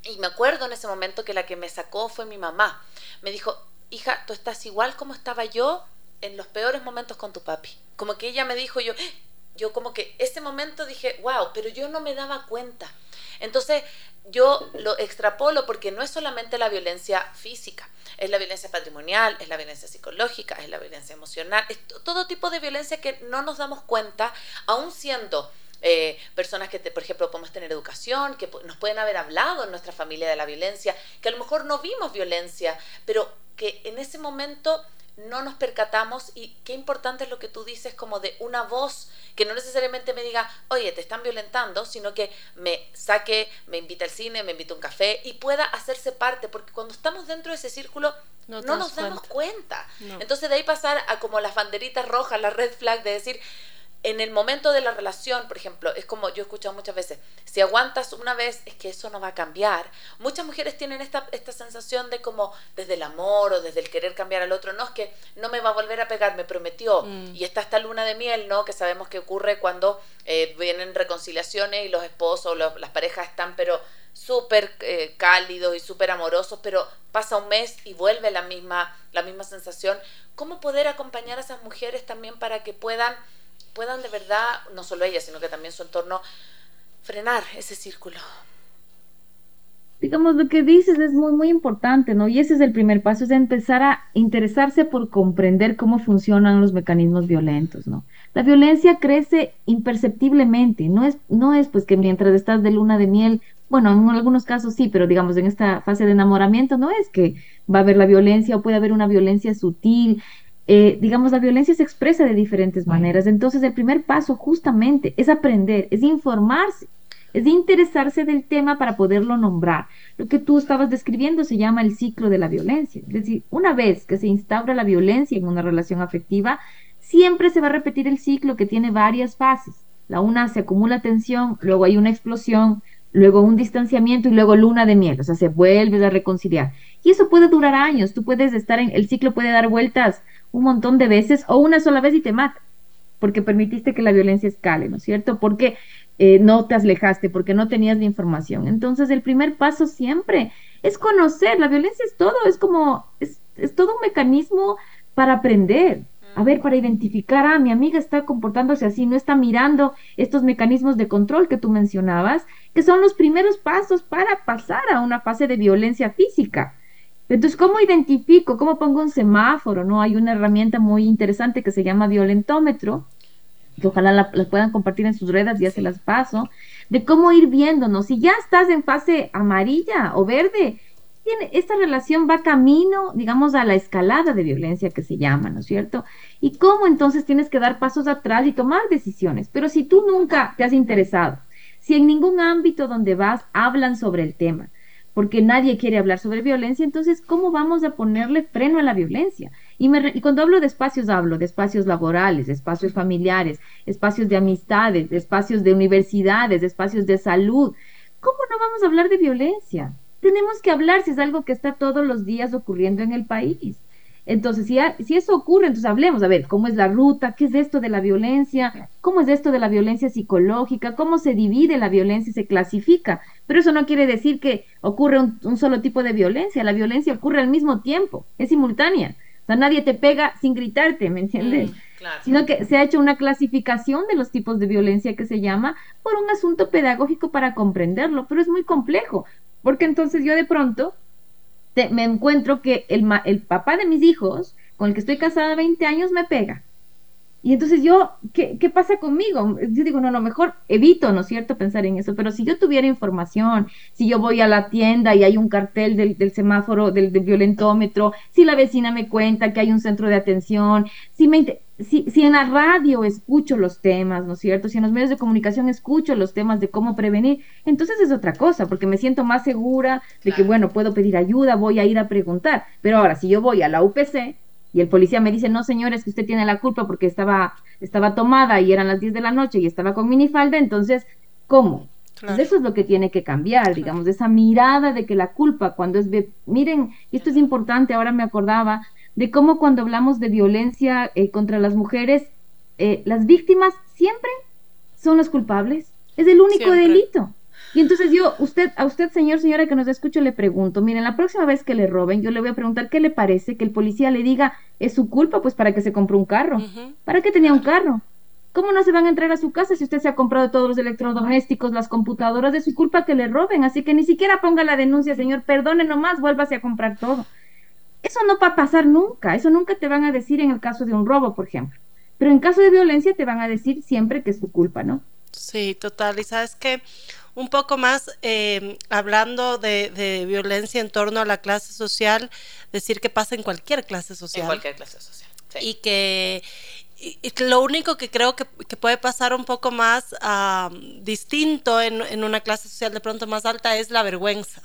y me acuerdo en ese momento que la que me sacó fue mi mamá, me dijo, hija, tú estás igual como estaba yo en los peores momentos con tu papi. Como que ella me dijo, yo, yo como que ese momento dije, wow, pero yo no me daba cuenta. Entonces yo lo extrapolo porque no es solamente la violencia física, es la violencia patrimonial, es la violencia psicológica, es la violencia emocional, es todo tipo de violencia que no nos damos cuenta, aún siendo eh, personas que, por ejemplo, podemos tener educación, que nos pueden haber hablado en nuestra familia de la violencia, que a lo mejor no vimos violencia, pero que en ese momento no nos percatamos y qué importante es lo que tú dices como de una voz que no necesariamente me diga, oye, te están violentando, sino que me saque, me invita al cine, me invita a un café y pueda hacerse parte, porque cuando estamos dentro de ese círculo no, nos damos cuenta. Entonces de ahí pasar a como las banderitas rojas, la red flag de decir, en el momento de la relación, por ejemplo, es como yo he escuchado muchas veces, si aguantas una vez, es que eso no va a cambiar. Muchas mujeres tienen esta, esta sensación de como desde el amor o desde el querer cambiar al otro, no es que no me va a volver a pegar, me prometió. Mm. Y está esta luna de miel, ¿no? Que sabemos que ocurre cuando eh, vienen reconciliaciones y los esposos, las parejas están, pero súper eh, cálidos y súper amorosos, pero pasa un mes y vuelve la misma, la misma sensación. ¿Cómo poder acompañar a esas mujeres también para que puedan puedan de verdad, no solo ella, sino que también su entorno, frenar ese círculo. Digamos, lo que dices es muy, muy importante, ¿no? Y ese es el primer paso, es empezar a interesarse por comprender cómo funcionan los mecanismos violentos, ¿no? La violencia crece imperceptiblemente, no es, no es pues que mientras estás de luna de miel, bueno, en algunos casos sí, pero digamos en esta fase de enamoramiento no es que va a haber la violencia o puede haber una violencia sutil, eh, digamos, la violencia se expresa de diferentes maneras. Entonces, el primer paso justamente es aprender, es informarse, es interesarse del tema para poderlo nombrar. Lo que tú estabas describiendo se llama el ciclo de la violencia. Es decir, una vez que se instaura la violencia en una relación afectiva, siempre se va a repetir el ciclo que tiene varias fases. La una se acumula tensión, luego hay una explosión, luego un distanciamiento y luego luna de miel, o sea, se vuelve a reconciliar. Y eso puede durar años, tú puedes estar en, el ciclo puede dar vueltas un montón de veces o una sola vez y te mata, porque permitiste que la violencia escale, ¿no es cierto? Porque eh, no te alejaste, porque no tenías la información. Entonces, el primer paso siempre es conocer, la violencia es todo, es como, es, es todo un mecanismo para aprender. A ver, para identificar, ah, mi amiga está comportándose así, no está mirando estos mecanismos de control que tú mencionabas, que son los primeros pasos para pasar a una fase de violencia física. Entonces, ¿cómo identifico? ¿Cómo pongo un semáforo? ¿No? Hay una herramienta muy interesante que se llama violentómetro, que ojalá la, puedan compartir en sus redes, ya se las paso, de cómo ir viéndonos. Si ya estás en fase amarilla o verde, tiene, esta relación va camino, digamos, a la escalada de violencia que se llama, ¿no es cierto? Y cómo entonces tienes que dar pasos atrás y tomar decisiones. Pero si tú nunca te has interesado, si en ningún ámbito donde vas hablan sobre el tema, porque nadie quiere hablar sobre violencia, entonces, ¿cómo vamos a ponerle freno a la violencia? Y, y, cuando hablo de espacios, hablo de espacios laborales, espacios familiares, espacios de amistades, de espacios de universidades, de espacios de salud. ¿Cómo no vamos a hablar de violencia? Tenemos que hablar si es algo que está todos los días ocurriendo en el país. Entonces, si, si eso ocurre, entonces hablemos, a ver, ¿cómo es la ruta? ¿Qué es esto de la violencia? ¿Cómo es esto de la violencia psicológica? ¿Cómo se divide la violencia y se clasifica? Pero eso no quiere decir que ocurre un, solo tipo de violencia. La violencia ocurre al mismo tiempo, es simultánea. O sea, nadie te pega sin gritarte, ¿me entiendes? Mm, Sino que se ha hecho una clasificación de los tipos de violencia que se llama por un asunto pedagógico para comprenderlo, pero es muy complejo, porque entonces yo de pronto me encuentro que el, el papá de mis hijos, con el que estoy casada 20 años, me pega. Y entonces yo, ¿qué, ¿qué, pasa conmigo? Yo digo, no, no, mejor evito, ¿no es cierto?, pensar en eso. Pero si yo tuviera información, si yo voy a la tienda y hay un cartel del, del semáforo, del, del, violentómetro, si la vecina me cuenta que hay un centro de atención, si, me, si, si en la radio escucho los temas, ¿no es cierto? Si en los medios de comunicación escucho los temas de cómo prevenir, entonces es otra cosa, porque me siento más segura de que, bueno, puedo pedir ayuda, voy a ir a preguntar. Pero ahora, si yo voy a la UPC, y el policía me dice, no señores, que usted tiene la culpa porque estaba, estaba tomada y eran las 10 de la noche y estaba con minifalda, entonces, ¿cómo? Pues eso es lo que tiene que cambiar, digamos, esa mirada de que la culpa cuando es... Miren, esto es importante, ahora me acordaba de cómo cuando hablamos de violencia eh, contra las mujeres, eh, las víctimas siempre son los culpables. Es el único delito. Y entonces yo, usted, a usted, señor, señora que nos escucha, le pregunto, miren, la próxima vez que le roben, yo le voy a preguntar qué le parece que el policía le diga, es su culpa, pues para que se compró un carro. ¿Para qué tenía un carro? ¿Cómo no se van a entrar a su casa si usted se ha comprado todos los electrodomésticos, las computadoras? De su culpa que le roben. Así que ni siquiera ponga la denuncia, señor. Perdone nomás, vuélvase a comprar todo. Eso no va a pasar nunca. Eso nunca te van a decir en el caso de un robo, por ejemplo. Pero en caso de violencia te van a decir siempre que es su culpa, ¿no? Sí, total. Y sabes que un poco más eh, hablando de, violencia en torno a la clase social, decir que pasa en cualquier clase social. En cualquier clase social. Y que lo único que creo que, puede pasar un poco más distinto en, una clase social de pronto más alta es la vergüenza.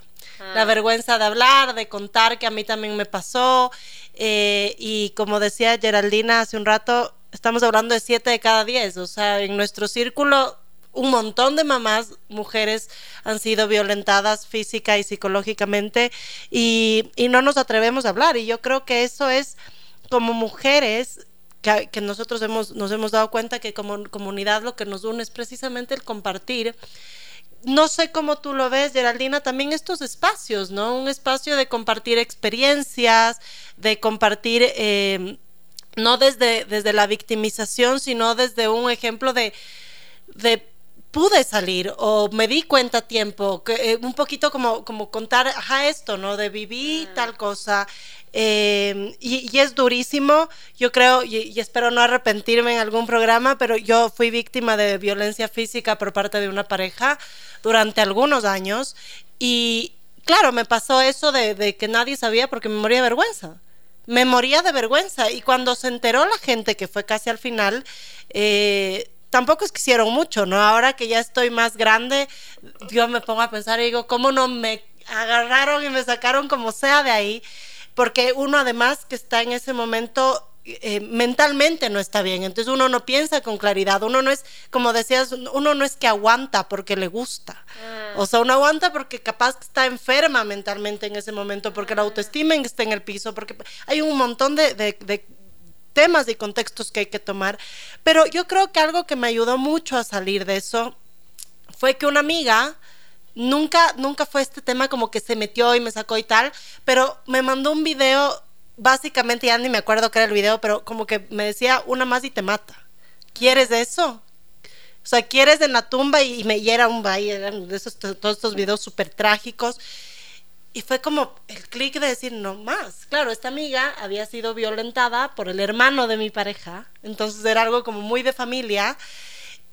La ah. vergüenza de hablar, de contar que a mí también me pasó. Eh, y como decía Geraldina hace un rato, estamos hablando de siete de cada diez. O sea, en nuestro círculo un montón de mamás, mujeres, han sido violentadas física y psicológicamente y, y, no nos atrevemos a hablar. Y yo creo que eso es como mujeres que, que, nosotros hemos, nos hemos dado cuenta que como comunidad lo que nos une es precisamente el compartir. No sé cómo tú lo ves, Geraldina, también estos espacios, ¿no? Un espacio de compartir experiencias, de compartir... Eh, no desde, desde la victimización, sino desde un ejemplo de pude salir o me di cuenta a tiempo, que, eh, un poquito como, como contar, ajá, esto, ¿no? De vivir tal cosa. Em, y, es durísimo, yo creo, y, espero no arrepentirme en algún programa, pero yo fui víctima de violencia física por parte de una pareja durante algunos años y claro, me pasó eso de, de que nadie sabía porque me moría de vergüenza me moría de vergüenza. Y cuando se enteró la gente, que fue casi al final, eh, tampoco es que hicieron mucho, ¿no? Ahora que ya estoy más grande, yo me pongo a pensar y digo, ¿cómo no me agarraron y me sacaron como sea de ahí? Porque uno además que está en ese momento eh, mentalmente no está bien, entonces uno no piensa con claridad, uno no es, como decías, uno no es que aguanta porque le gusta, ah. o sea, uno aguanta porque capaz está enferma mentalmente en ese momento, porque la autoestima está en el piso, porque hay un montón de, de temas y contextos que hay que tomar, pero yo creo que algo que me ayudó mucho a salir de eso fue que una amiga, nunca, nunca fue este tema como que se metió y me sacó y tal, pero me mandó un video básicamente ya ni me acuerdo qué era el video, pero como que me decía una más y te mata. ¿Quieres eso? O sea, ¿quieres en la tumba? Y, me y era un baile, esos, todos estos videos súper trágicos. Y fue como el clic de decir, no más. Claro, esta amiga había sido violentada por el hermano de mi pareja, entonces era algo como muy de familia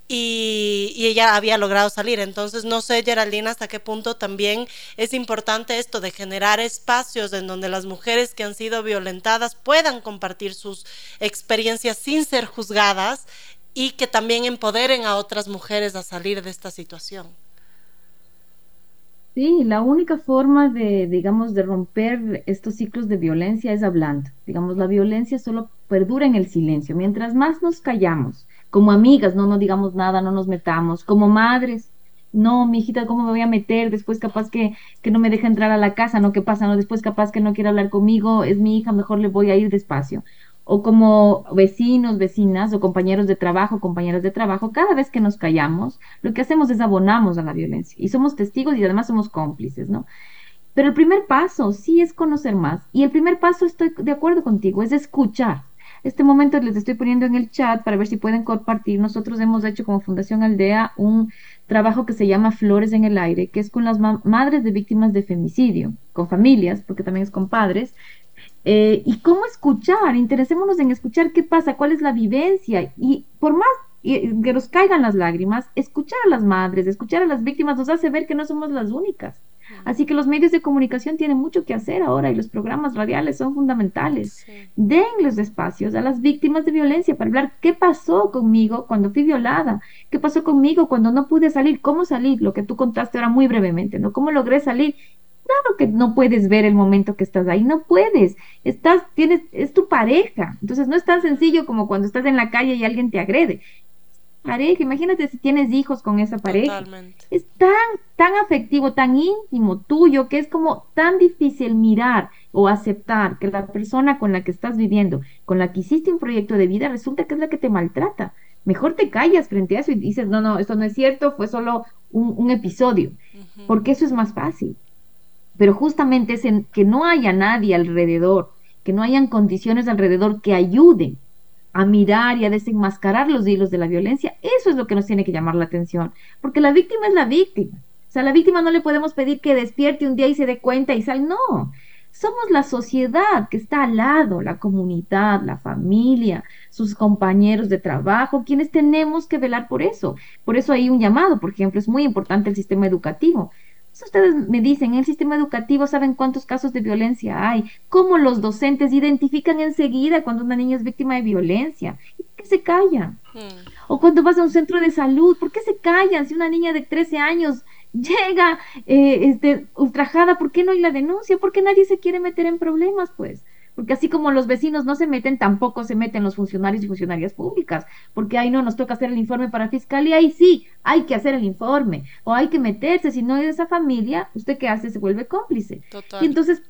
y, ella había logrado salir. Entonces, no sé, Geraldina, hasta qué punto también es importante esto de generar espacios en donde las mujeres que han sido violentadas puedan compartir sus experiencias sin ser juzgadas y que también empoderen a otras mujeres a salir de esta situación. Sí, la única forma de, digamos, de romper estos ciclos de violencia es hablando. Digamos, la violencia solo perdura en el silencio. Mientras más nos callamos, como amigas, no nos digamos nada, no nos metamos, como madres, no, mi hijita, ¿cómo me voy a meter? Después capaz que, que no me deja entrar a la casa, ¿no? ¿Qué pasa? No, después capaz que no quiere hablar conmigo, es mi hija, mejor le voy a ir despacio. O como vecinos, vecinas, o compañeros de trabajo, compañeras de trabajo, cada vez que nos callamos, lo que hacemos es abonamos a la violencia y somos testigos y además somos cómplices, ¿no? Pero el primer paso sí es conocer más y el primer paso, estoy de acuerdo contigo, es escuchar este momento les estoy poniendo en el chat para ver si pueden compartir. Nosotros hemos hecho como Fundación Aldea un trabajo que se llama Flores en el Aire, que es con las madres de víctimas de femicidio, con familias, porque también es con padres. Eh, y cómo escuchar, interesémonos en escuchar qué pasa, cuál es la vivencia. Y por más que nos caigan las lágrimas, escuchar a las madres, escuchar a las víctimas nos hace ver que no somos las únicas Así que los medios de comunicación tienen mucho que hacer ahora y los programas radiales son fundamentales. Den los espacios a las víctimas de violencia para hablar qué pasó conmigo cuando fui violada, qué pasó conmigo cuando no pude salir, cómo salir, lo que tú contaste ahora muy brevemente, ¿no? ¿Cómo logré salir? Claro que no puedes ver el momento que estás ahí, no puedes. Estás, tienes, es tu pareja. Entonces no es tan sencillo como cuando estás en la calle y alguien te agrede pareja. Imagínate si tienes hijos con esa pareja. Es tan, tan afectivo, tan íntimo tuyo, que es como tan difícil mirar o aceptar que la persona con la que estás viviendo, con la que hiciste un proyecto de vida, resulta que es la que te maltrata. Mejor te callas frente a eso y dices, no, no, esto no es cierto, fue solo un, episodio, porque eso es más fácil. Pero justamente es en que no haya nadie alrededor, que no hayan condiciones alrededor que ayuden a mirar y a desenmascarar los hilos de la violencia, eso es lo que nos tiene que llamar la atención, porque la víctima es la víctima. O sea, a la víctima no le podemos pedir que despierte un día y se dé cuenta y sal, no. somos la sociedad que está al lado, la comunidad, la familia, sus compañeros de trabajo, quienes tenemos que velar por eso. Por eso hay un llamado, por ejemplo, es muy importante el sistema educativo. Si ustedes me dicen, en el sistema educativo saben cuántos casos de violencia hay, cómo los docentes identifican enseguida cuando una niña es víctima de violencia. ¿Por qué se callan? Hmm. O cuando vas a un centro de salud, ¿por qué se callan si una niña de 13 años llega eh, este, ultrajada, ¿por qué no hay la denuncia? Porque nadie se quiere meter en problemas, pues. Porque así como los vecinos no se meten, tampoco se meten los funcionarios y funcionarias públicas. Porque ahí no nos toca hacer el informe para fiscalía, ahí sí, hay que hacer el informe. O hay que meterse, si no es de esa familia, ¿usted qué hace? Se vuelve cómplice. Y entonces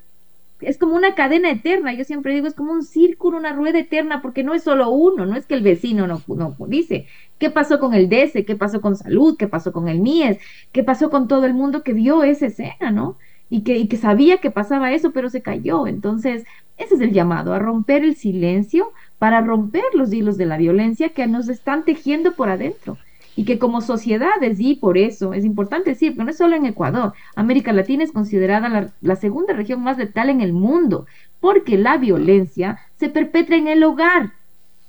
es como una cadena eterna, yo siempre digo, es como un círculo, una rueda eterna, porque no es solo uno, no es que el vecino no, no dice, ¿qué pasó con el DESE? ¿Qué pasó con Salud? ¿Qué pasó con el MIES? ¿Qué pasó con todo el mundo que vio esa escena, no? Y que, y que sabía que pasaba eso, pero se cayó. Entonces, ese es el llamado, a romper el silencio para romper los hilos de la violencia que nos están tejiendo por adentro y que como sociedades, y por eso es importante decir, que no es solo en Ecuador, América Latina es considerada la, segunda región más letal en el mundo, porque la violencia se perpetra en el hogar,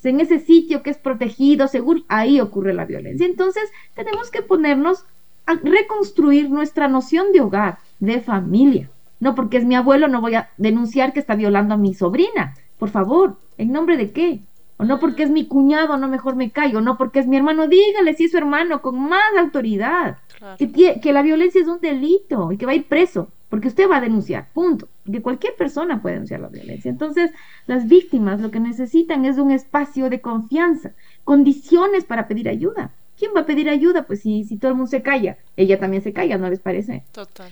en ese sitio que es protegido, seguro, ahí ocurre la violencia. Entonces, tenemos que ponernos a reconstruir nuestra noción de hogar, de familia. No porque es mi abuelo, no voy a denunciar que está violando a mi sobrina. Por favor, ¿en nombre de qué? o no porque es mi cuñado, no mejor me callo, no porque es mi hermano, dígale si es su hermano con más autoridad, que, que la violencia es un delito y que va a ir preso, porque usted va a denunciar, punto, que cualquier persona puede denunciar la violencia. Entonces, las víctimas lo que necesitan es un espacio de confianza, condiciones para pedir ayuda. ¿Quién va a pedir ayuda? Pues si, si todo el mundo se calla, ella también se calla, ¿no les parece? Total.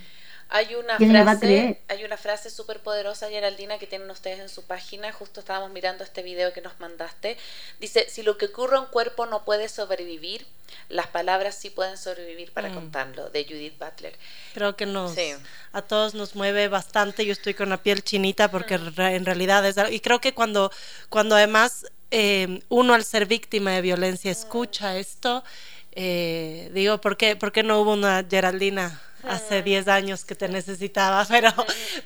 Hay una frase, hay una frase súper poderosa, Geraldina, que tienen ustedes en su página. Justo estábamos mirando este video que nos mandaste. Dice, si lo que ocurre a un cuerpo no puede sobrevivir, las palabras sí pueden sobrevivir para mm. contarlo, de Judith Butler. Creo que nos, a todos nos mueve bastante. Yo estoy con la piel chinita porque en realidad es... Y creo que cuando, cuando además eh, uno al ser víctima de violencia escucha esto, eh, digo, ¿por qué, ¿por qué no hubo una Geraldina? hace 10 años que te necesitaba, pero,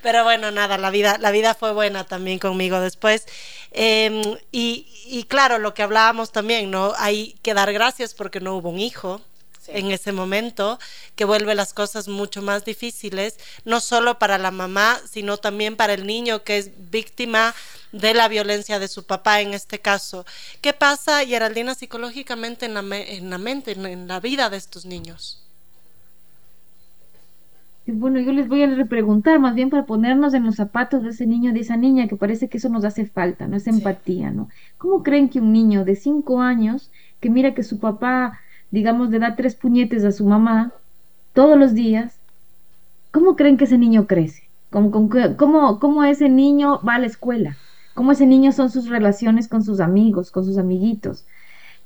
pero bueno, nada, la vida, la vida fue buena también conmigo después. Em, y, y, claro, lo que hablábamos también, ¿no? Hay que dar gracias porque no hubo un hijo. en ese momento, que vuelve las cosas mucho más difíciles, no solo para la mamá, sino también para el niño que es víctima de la violencia de su papá en este caso. ¿Qué pasa, Geraldina, psicológicamente en la, en la mente, en la vida de estos niños? bueno, yo les voy a repreguntar, más bien para ponernos en los zapatos de ese niño, de esa niña, que parece que eso nos hace falta, ¿no? Es empatía, ¿no? ¿Cómo creen que un niño de cinco años, que mira que su papá, digamos, le da tres puñetes a su mamá todos los días, ¿cómo creen que ese niño crece? ¿Cómo, cómo, cómo ese niño va a la escuela? ¿Cómo ese niño son sus relaciones con sus amigos, con sus amiguitos?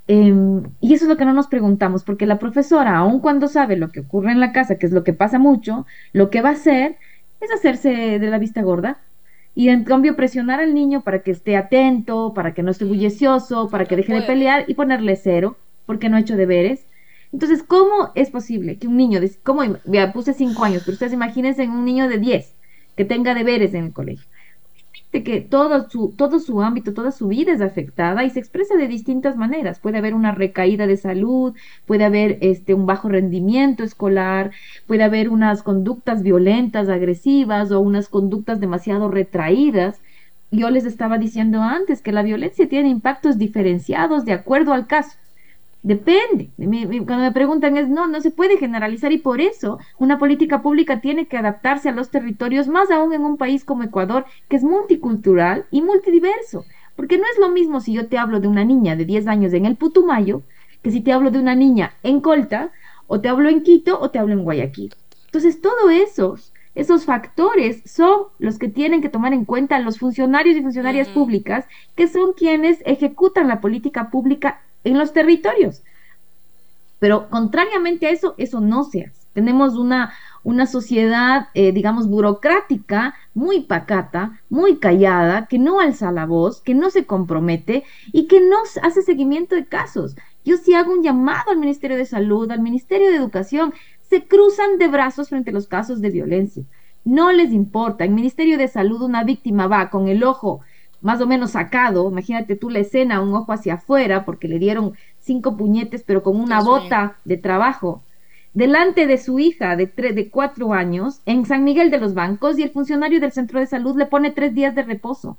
Em, y eso es lo que no nos preguntamos, porque la profesora, aun cuando sabe lo que ocurre en la casa, que es lo que pasa mucho, lo que va a hacer es hacerse de la vista gorda y en cambio presionar al niño para que esté atento, para que no esté bullicioso, para que deje de pelear y ponerle cero porque no ha hecho deberes. Entonces, ¿cómo es posible que un niño, de, cómo, ya puse cinco años, pero ustedes imagínense en un niño de diez que tenga deberes en el colegio? De que todo su, todo su ámbito, toda su vida es afectada y se expresa de distintas maneras. Puede haber una recaída de salud, puede haber este, un bajo rendimiento escolar, puede haber unas conductas violentas, agresivas o unas conductas demasiado retraídas. Yo les estaba diciendo antes que la violencia tiene impactos diferenciados de acuerdo al caso. Depende. Cuando me preguntan es, no, no se puede generalizar y por eso una política pública tiene que adaptarse a los territorios, más aún en un país como Ecuador, que es multicultural y multidiverso. Porque no es lo mismo si yo te hablo de una niña de 10 años en el Putumayo, que si te hablo de una niña en Colta, o te hablo en Quito, o te hablo en Guayaquil. Entonces, todos esos, esos factores son los que tienen que tomar en cuenta los funcionarios y funcionarias públicas, que son quienes ejecutan la política pública en los territorios. Pero contrariamente a eso, eso no se hace. Tenemos una, una sociedad, eh, digamos, burocrática, muy pacata, muy callada, que no alza la voz, que no se compromete y que no hace seguimiento de casos. Yo sí hago un llamado al Ministerio de Salud, al Ministerio de Educación, se cruzan de brazos frente a los casos de violencia. No les importa. En Ministerio de Salud una víctima va con el ojo más o menos sacado, imagínate tú la escena, un ojo hacia afuera, porque le dieron cinco puñetes, pero con una bota de trabajo, delante de su hija de, de cuatro años en San Miguel de los Bancos y el funcionario del centro de salud le pone tres días de reposo.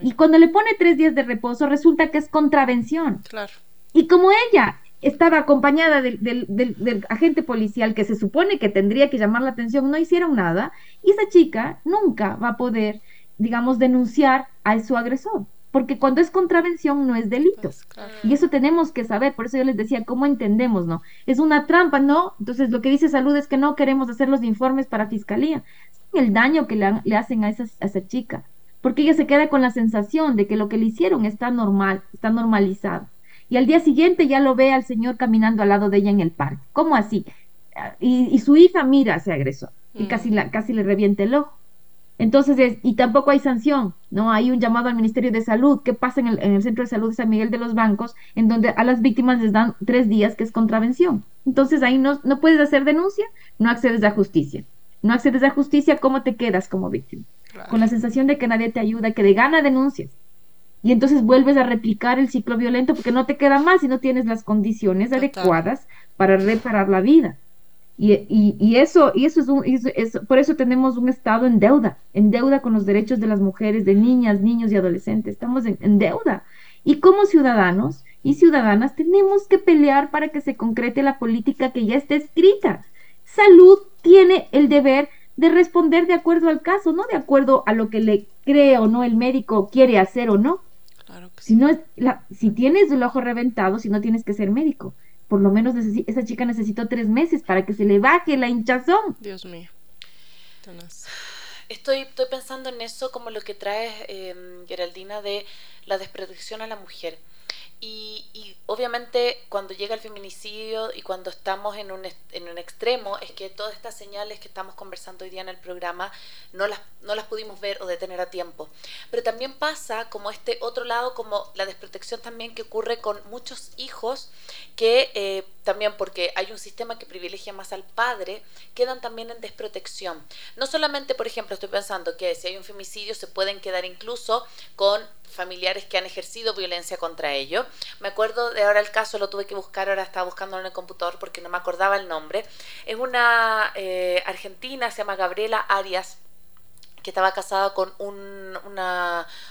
Y cuando le pone tres días de reposo resulta que es contravención. Claro. Y como ella estaba acompañada del, del, del, agente policial que se supone que tendría que llamar la atención, no hicieron nada, y esa chica nunca va a poder, digamos, denunciar a su agresor porque cuando es contravención no es delito. Pues, y eso tenemos que saber, por eso yo les decía, ¿cómo entendemos, no? Es una trampa, ¿no? Entonces lo que dice salud es que no queremos hacer los informes para fiscalía. El daño que le, le hacen a, esa, a esa chica, porque ella se queda con la sensación de que lo que le hicieron está normal, está normalizado. Y al día siguiente ya lo ve al señor caminando al lado de ella en el parque. ¿Cómo así? Y, y su hija mira a ese agresor y casi, la, casi le revienta el ojo. Entonces, y tampoco hay sanción, ¿no? Hay un llamado al Ministerio de Salud. ¿Qué pasa en el, Centro de Salud de San Miguel de los Bancos? En donde a las víctimas les dan tres días, que es contravención. Entonces, ahí no, no puedes hacer denuncia, no accedes a justicia. No accedes a justicia, ¿cómo te quedas como víctima? Con la sensación de que nadie te ayuda, que de gana denuncias. Y entonces vuelves a replicar el ciclo violento porque no te queda más y no tienes las condiciones adecuadas para reparar la vida. Y, y, eso, y eso es, un, por eso tenemos un Estado en deuda, en deuda con los derechos de las mujeres, de niñas, niños y adolescentes. Estamos en, deuda. Y como ciudadanos y ciudadanas tenemos que pelear para que se concrete la política que ya está escrita. Salud tiene el deber de responder de acuerdo al caso, no de acuerdo a lo que le cree o no el médico quiere hacer o no. Claro si, no es la, si tienes el ojo reventado, si no tienes que ser médico por lo menos esa chica necesitó tres meses para que se le baje la hinchazón. Dios mío. Estoy, estoy pensando en eso como lo que trae eh, Geraldina de la desprotección a la mujer. Y, obviamente cuando llega el feminicidio y cuando estamos en un, en un extremo es que todas estas señales que estamos conversando hoy día en el programa no las, no las pudimos ver o detener a tiempo. Pero también pasa como este otro lado, como la desprotección también que ocurre con muchos hijos que eh, también porque hay un sistema que privilegia más al padre, quedan también en desprotección. No solamente, por ejemplo, estoy pensando que si hay un femicidio se pueden quedar incluso con familiares que han ejercido violencia contra ellos. Me acuerdo de ahora el caso, lo tuve que buscar, ahora estaba buscándolo en el computador porque no me acordaba el nombre. Es una eh, argentina, se llama Gabriela Arias que estaba casada con un,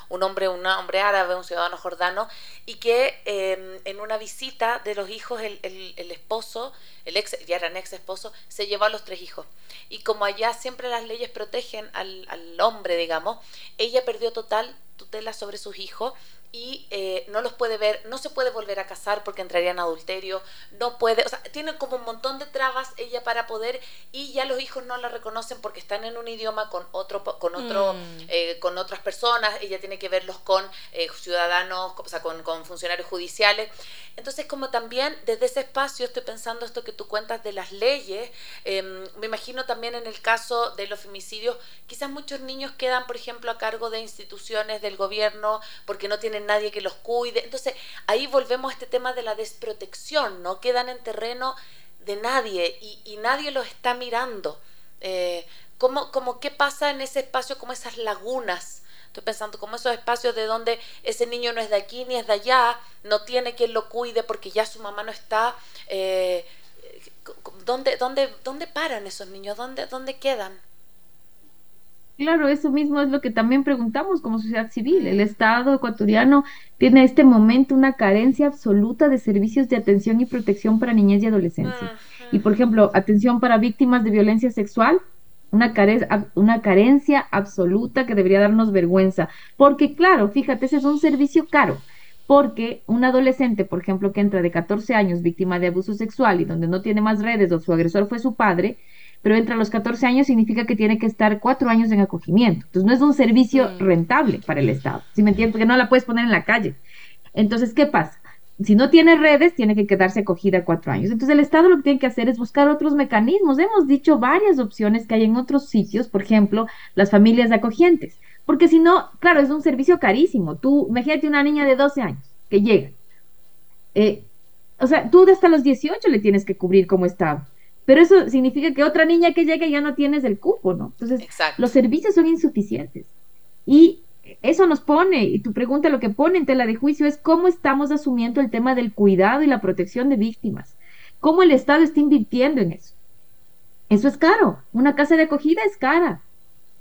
un hombre, un hombre árabe, un ciudadano jordano, y que em, en una visita de los hijos, el, el, esposo, el ex, ya eran ex esposo, se llevó a los tres hijos. Y como allá siempre las leyes protegen al, al hombre, digamos, ella perdió total tutela sobre sus hijos y eh, no los puede ver, no se puede volver a casar porque entraría en adulterio, no puede, o sea, tiene como un montón de trabas ella para poder y ya los hijos no la reconocen porque están en un idioma con otro, con otro, mm. eh, con otras personas, ella tiene que verlos con eh, ciudadanos, o sea, con, con, funcionarios judiciales. Entonces, como también desde ese espacio estoy pensando esto que tú cuentas de las leyes, em, me imagino también en el caso de los femicidios, quizás muchos niños quedan, por ejemplo, a cargo de instituciones del gobierno porque no tienen nadie que los cuide. Entonces ahí volvemos a este tema de la desprotección, ¿no? Quedan en terreno de nadie y, nadie los está mirando. Eh, ¿cómo, cómo, ¿Qué pasa en ese espacio, como esas lagunas? Estoy pensando como esos espacios de donde ese niño no es de aquí ni es de allá, no tiene quien lo cuide porque ya su mamá no está. Eh, ¿dónde, dónde, ¿Dónde paran esos niños? ¿Dónde, dónde quedan? Claro, eso mismo es lo que también preguntamos como sociedad civil. El Estado ecuatoriano tiene en este momento una carencia absoluta de servicios de atención y protección para niñez y adolescencia. Y, por ejemplo, atención para víctimas de violencia sexual, una, una carencia absoluta que debería darnos vergüenza. Porque, claro, fíjate, ese es un servicio caro. Porque un adolescente, por ejemplo, que entra de 14 años víctima de abuso sexual y donde no tiene más redes o su agresor fue su padre, pero entre los 14 años significa que tiene que estar cuatro años en acogimiento. Entonces no es un servicio mm. rentable para el Estado, si me entiendes? Porque no la puedes poner en la calle. Entonces, ¿qué pasa? Si no tiene redes, tiene que quedarse acogida cuatro años. Entonces, el Estado lo que tiene que hacer es buscar otros mecanismos. Hemos dicho varias opciones que hay en otros sitios, por ejemplo, las familias acogientes. Porque si no, claro, es un servicio carísimo. Tú, imagínate una niña de 12 años que llega. Eh, o sea, tú hasta los 18 le tienes que cubrir como Estado pero eso significa que otra niña que llegue ya no tienes el cupo, ¿no? Entonces, los servicios son insuficientes. Y eso nos pone, y tu pregunta lo que pone en tela de juicio es cómo estamos asumiendo el tema del cuidado y la protección de víctimas. ¿Cómo el Estado está invirtiendo en eso? Eso es caro. Una casa de acogida es cara.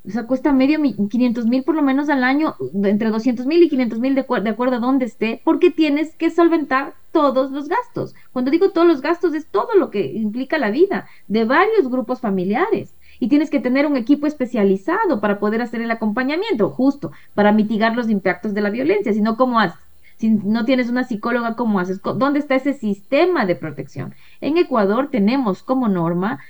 O sea, cuesta medio 500 mil por lo menos al año, entre 200 mil y 500 mil de, de, acuerdo a dónde esté, porque tienes que solventar todos los gastos. Cuando digo todos los gastos es todo lo que implica la vida de varios grupos familiares. Y tienes que tener un equipo especializado para poder hacer el acompañamiento, justo, para mitigar los impactos de la violencia, si no, ¿cómo haces? Si no tienes una psicóloga, ¿cómo haces? ¿Dónde está ese sistema de protección? En Ecuador tenemos como norma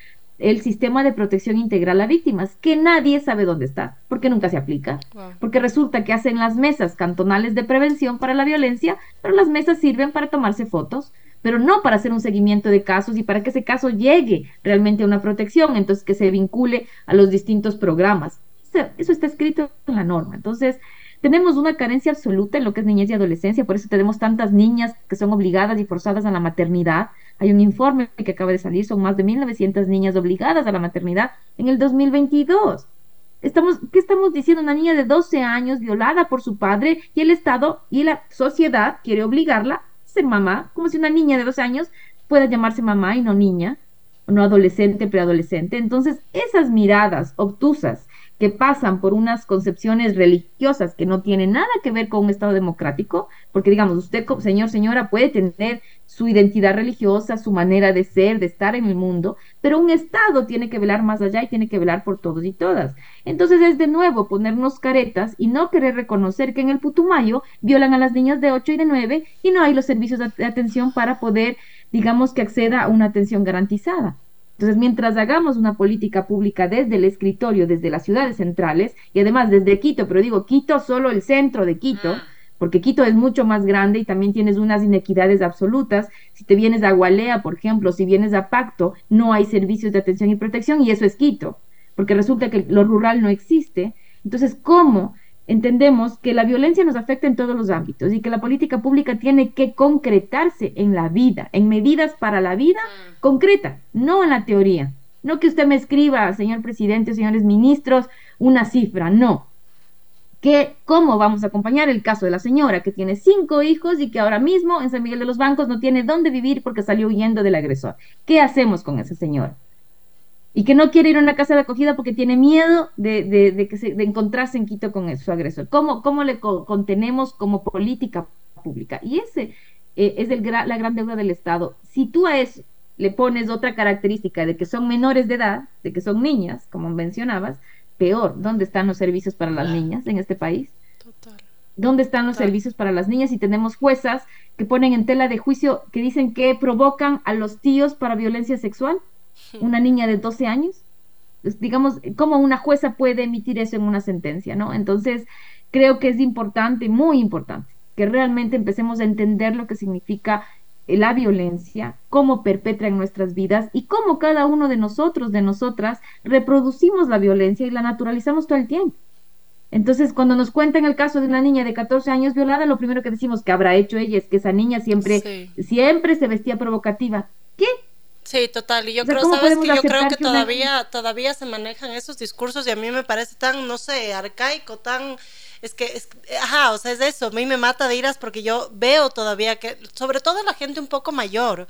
el sistema de protección integral a víctimas, que nadie sabe dónde está, porque nunca se aplica, porque resulta que hacen las mesas cantonales de prevención para la violencia, pero las mesas sirven para tomarse fotos, pero no para hacer un seguimiento de casos y para que ese caso llegue realmente a una protección, entonces que se vincule a los distintos programas. Eso está escrito en la norma. Entonces, tenemos una carencia absoluta en lo que es niñez y adolescencia, por eso tenemos tantas niñas que son obligadas y forzadas a la maternidad, hay un informe que acaba de salir, son más de 1.900 niñas obligadas a la maternidad en el 2022. Estamos, ¿Qué estamos diciendo? Una niña de 12 años violada por su padre y el Estado y la sociedad quiere obligarla ser mamá, como si una niña de 12 años pueda llamarse mamá y no niña, o no adolescente, preadolescente. Entonces, esas miradas obtusas que pasan por unas concepciones religiosas que no tienen nada que ver con un Estado democrático, porque digamos, usted, señor, señora, puede tener su identidad religiosa, su manera de ser, de estar en el mundo, pero un Estado tiene que velar más allá y tiene que velar por todos y todas. Entonces es de nuevo ponernos caretas y no querer reconocer que en el Putumayo violan a las niñas de 8 y de 9 y no hay los servicios de atención para poder, digamos, que acceda a una atención garantizada. Entonces, mientras hagamos una política pública desde el escritorio, desde las ciudades centrales, y además desde Quito, pero digo Quito, solo el centro de Quito, ah. porque Quito es mucho más grande y también tienes unas inequidades absolutas. Si te vienes a Gualea, por ejemplo, si vienes a Pacto, no hay servicios de atención y protección y eso es Quito, porque resulta que lo rural no existe. Entonces, ¿cómo entendemos que la violencia nos afecta en todos los ámbitos y que la política pública tiene que concretarse en la vida, en medidas para la vida mm. concreta, no en la teoría. No que usted me escriba, señor presidente, señores ministros, una cifra, no. Que cómo vamos a acompañar el caso de la señora que tiene cinco hijos y que ahora mismo en San Miguel de los Bancos no tiene dónde vivir porque salió huyendo del agresor. ¿Qué hacemos con esa señora? Y que no quiere ir a una casa de acogida porque tiene miedo de, de, que se, de encontrarse en Quito con su agresor. ¿Cómo, cómo le contenemos como política pública? Y ese eh, es el la gran deuda del Estado. Si tú a eso le pones otra característica de que son menores de edad, de que son niñas, como mencionabas, peor, ¿dónde están los servicios para las niñas en este país? Total. ¿Dónde están los servicios para las niñas? Y tenemos juezas que ponen en tela de juicio que dicen que provocan a los tíos para violencia sexual una niña de 12 años. digamos, ¿cómo una jueza puede emitir eso en una sentencia, no? Entonces, creo que es importante, muy importante, que realmente empecemos a entender lo que significa la violencia, cómo perpetra en nuestras vidas y cómo cada uno de nosotros, de nosotras, reproducimos la violencia y la naturalizamos todo el tiempo. Entonces, cuando nos cuentan el caso de una niña de 14 años violada, lo primero que decimos que habrá hecho ella es que esa niña siempre, siempre se vestía provocativa. ¿Qué? Sí, total. Y yo creo, sabes que yo creo que todavía, todavía se manejan esos discursos y a mí me parece tan, no sé, arcaico, tan es que, es, ajá, o sea, es eso, a mí me mata de iras porque yo veo todavía que, sobre todo la gente un poco mayor,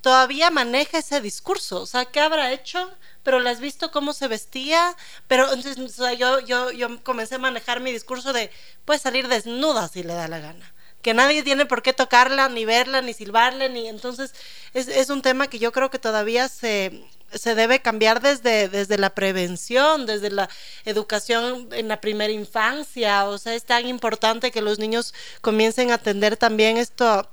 todavía maneja ese discurso, o sea, ¿qué habrá hecho? Pero la has visto cómo se vestía, pero entonces, o sea, yo, yo, yo comencé a manejar mi discurso de, puede salir desnuda si le da la gana que nadie tiene por qué tocarla, ni verla, ni silbarle, ni entonces es, es un tema que yo creo que todavía se, se debe cambiar desde, desde la prevención, desde la educación en la primera infancia. O sea, es tan importante que los niños comiencen a atender también esto,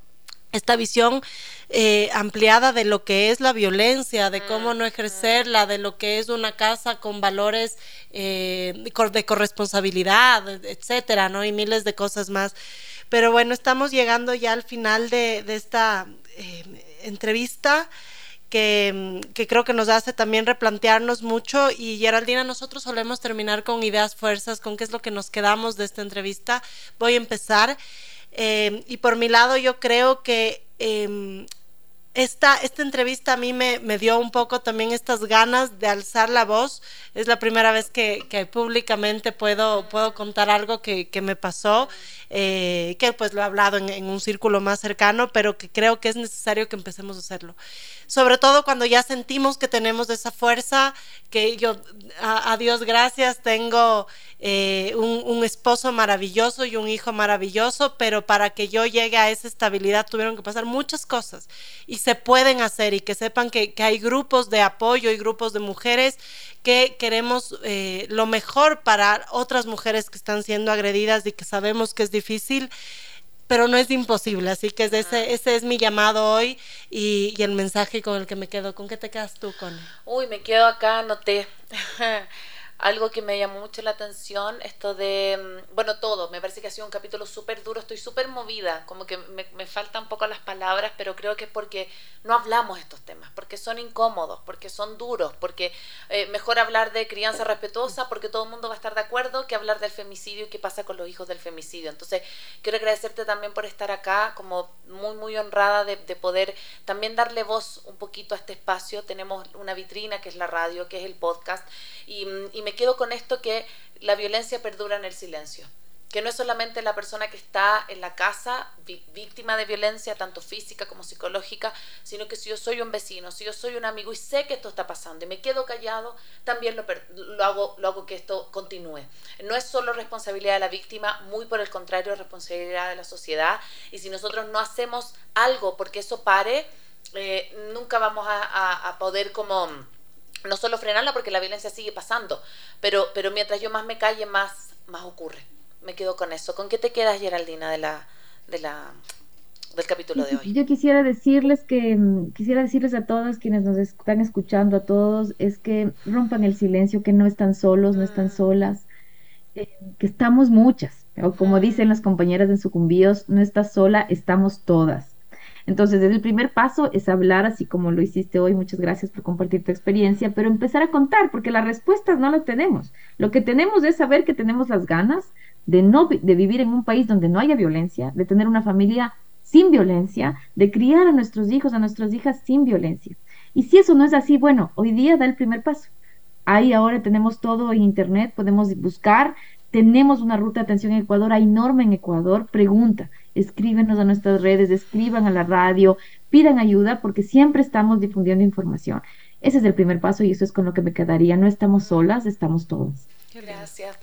esta visión eh, ampliada de lo que es la violencia, de cómo no ejercerla, de lo que es una casa con valores eh, de corresponsabilidad, etcétera, ¿no? Y miles de cosas más. Pero bueno, estamos llegando ya al final de, esta eh, entrevista. Que, que, creo que nos hace también replantearnos mucho y Geraldina, nosotros solemos terminar con ideas fuerzas, con qué es lo que nos quedamos de esta entrevista. Voy a empezar eh, y por mi lado yo creo que em, esta, esta entrevista a mí me, me, dio un poco también estas ganas de alzar la voz. Es la primera vez que, que públicamente puedo, puedo contar algo que me pasó, eh, que pues lo he hablado en, un círculo más cercano, pero que creo que es necesario que empecemos a hacerlo. Sobre todo cuando ya sentimos que tenemos esa fuerza, que yo, a, a Dios gracias, tengo eh, un, un esposo maravilloso y un hijo maravilloso, pero para que yo llegue a esa estabilidad tuvieron que pasar muchas cosas. Y se pueden hacer y que sepan que, que hay grupos de apoyo y grupos de mujeres que queremos eh, lo mejor para otras mujeres que están siendo agredidas y que sabemos que es difícil pero no es imposible, así que ese, ese es mi llamado hoy y, y, el mensaje con el que me quedo. ¿Con qué te quedas tú, con? Uy, me quedo acá, noté. algo que me llamó mucho la atención, esto de, mm, bueno, todo, me parece que ha sido un capítulo súper duro, estoy súper movida, como que me, me faltan un poco las palabras, pero creo que es porque no hablamos estos temas, porque son incómodos, porque son duros, porque eh, mejor hablar de crianza respetuosa, porque todo el mundo va a estar de acuerdo, que hablar del femicidio y qué pasa con los hijos del femicidio. Entonces, quiero agradecerte también por estar acá, como muy, muy honrada de, de poder también darle voz un poquito a este espacio. Tenemos una vitrina que es la radio, que es el podcast, y, y me quedo con esto que la violencia perdura en el silencio. Que no es solamente la persona que está en la casa víctima de violencia, tanto física como psicológica, sino que si yo soy un vecino, si yo soy un amigo y sé que esto está pasando y me quedo callado, también lo, lo, hago, lo hago que esto continúe. No es solo responsabilidad de la víctima, muy por el contrario, es responsabilidad de la sociedad. Y si nosotros no hacemos algo porque eso pare, eh, nunca vamos a, a, a poder como no solo frenarla porque la violencia sigue pasando, pero, pero mientras yo más me calle, más, más ocurre. Me quedo con eso. ¿Con qué te quedas, Geraldina, de la, de la, del capítulo de hoy? Yo quisiera decirles que, quisiera decirles a todos quienes nos están escuchando, a todos, es que rompan el silencio, que no están solos, no están solas, eh, que estamos muchas, o como dicen las compañeras en sucumbíos, no estás sola, estamos todas. Entonces, el primer paso es hablar, así como lo hiciste hoy. Muchas gracias por compartir tu experiencia, pero empezar a contar, porque las respuestas no las tenemos. Lo que tenemos es saber que tenemos las ganas de, no, de vivir en un país donde no haya violencia, de tener una familia sin violencia, de criar a nuestros hijos, a nuestras hijas sin violencia. Y si eso no es así, bueno, hoy día da el primer paso. Ahí ahora tenemos todo en Internet, podemos buscar, tenemos una ruta de atención en Ecuador, hay norma en Ecuador, pregunta, escríbenos a nuestras redes, escriban a la radio, pidan ayuda porque siempre estamos difundiendo información. Ese es el primer paso y eso es con lo que me quedaría. No estamos solas, estamos todos. Gracias.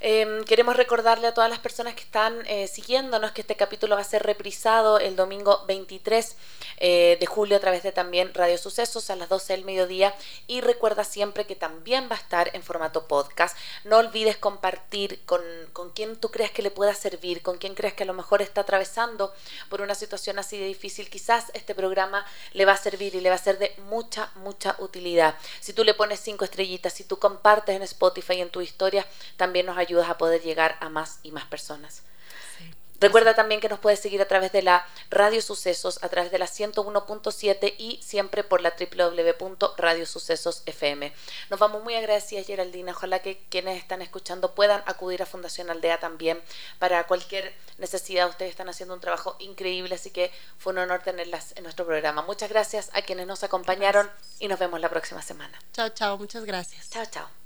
Eh, queremos recordarle a todas las personas que están eh, siguiéndonos que este capítulo va a ser reprisado el domingo 23 eh, de julio a través de también Radio Sucesos a las 12 del mediodía y recuerda siempre que también va a estar en formato podcast. No olvides compartir con, con quien tú creas que le pueda servir, con quien creas que a lo mejor está atravesando por una situación así de difícil. Quizás este programa le va a servir y le va a ser de mucha, mucha utilidad. Si tú le pones cinco estrellitas, si tú compartes en Spotify en tu historia, también nos ayuda ayudas a poder llegar a más y más personas. Sí. Recuerda también que nos puedes seguir a través de la Radio Sucesos, a través de la 101.7 y siempre por la www.radiosucesosfm. Nos vamos muy agradecidas, Geraldina. Ojalá que quienes están escuchando puedan acudir a Fundación Aldea también para cualquier necesidad. Ustedes están haciendo un trabajo increíble, así que fue un honor tenerlas en nuestro programa. Muchas gracias a quienes nos acompañaron gracias. y nos vemos la próxima semana. Chao, chao. Muchas gracias. Chao, chao.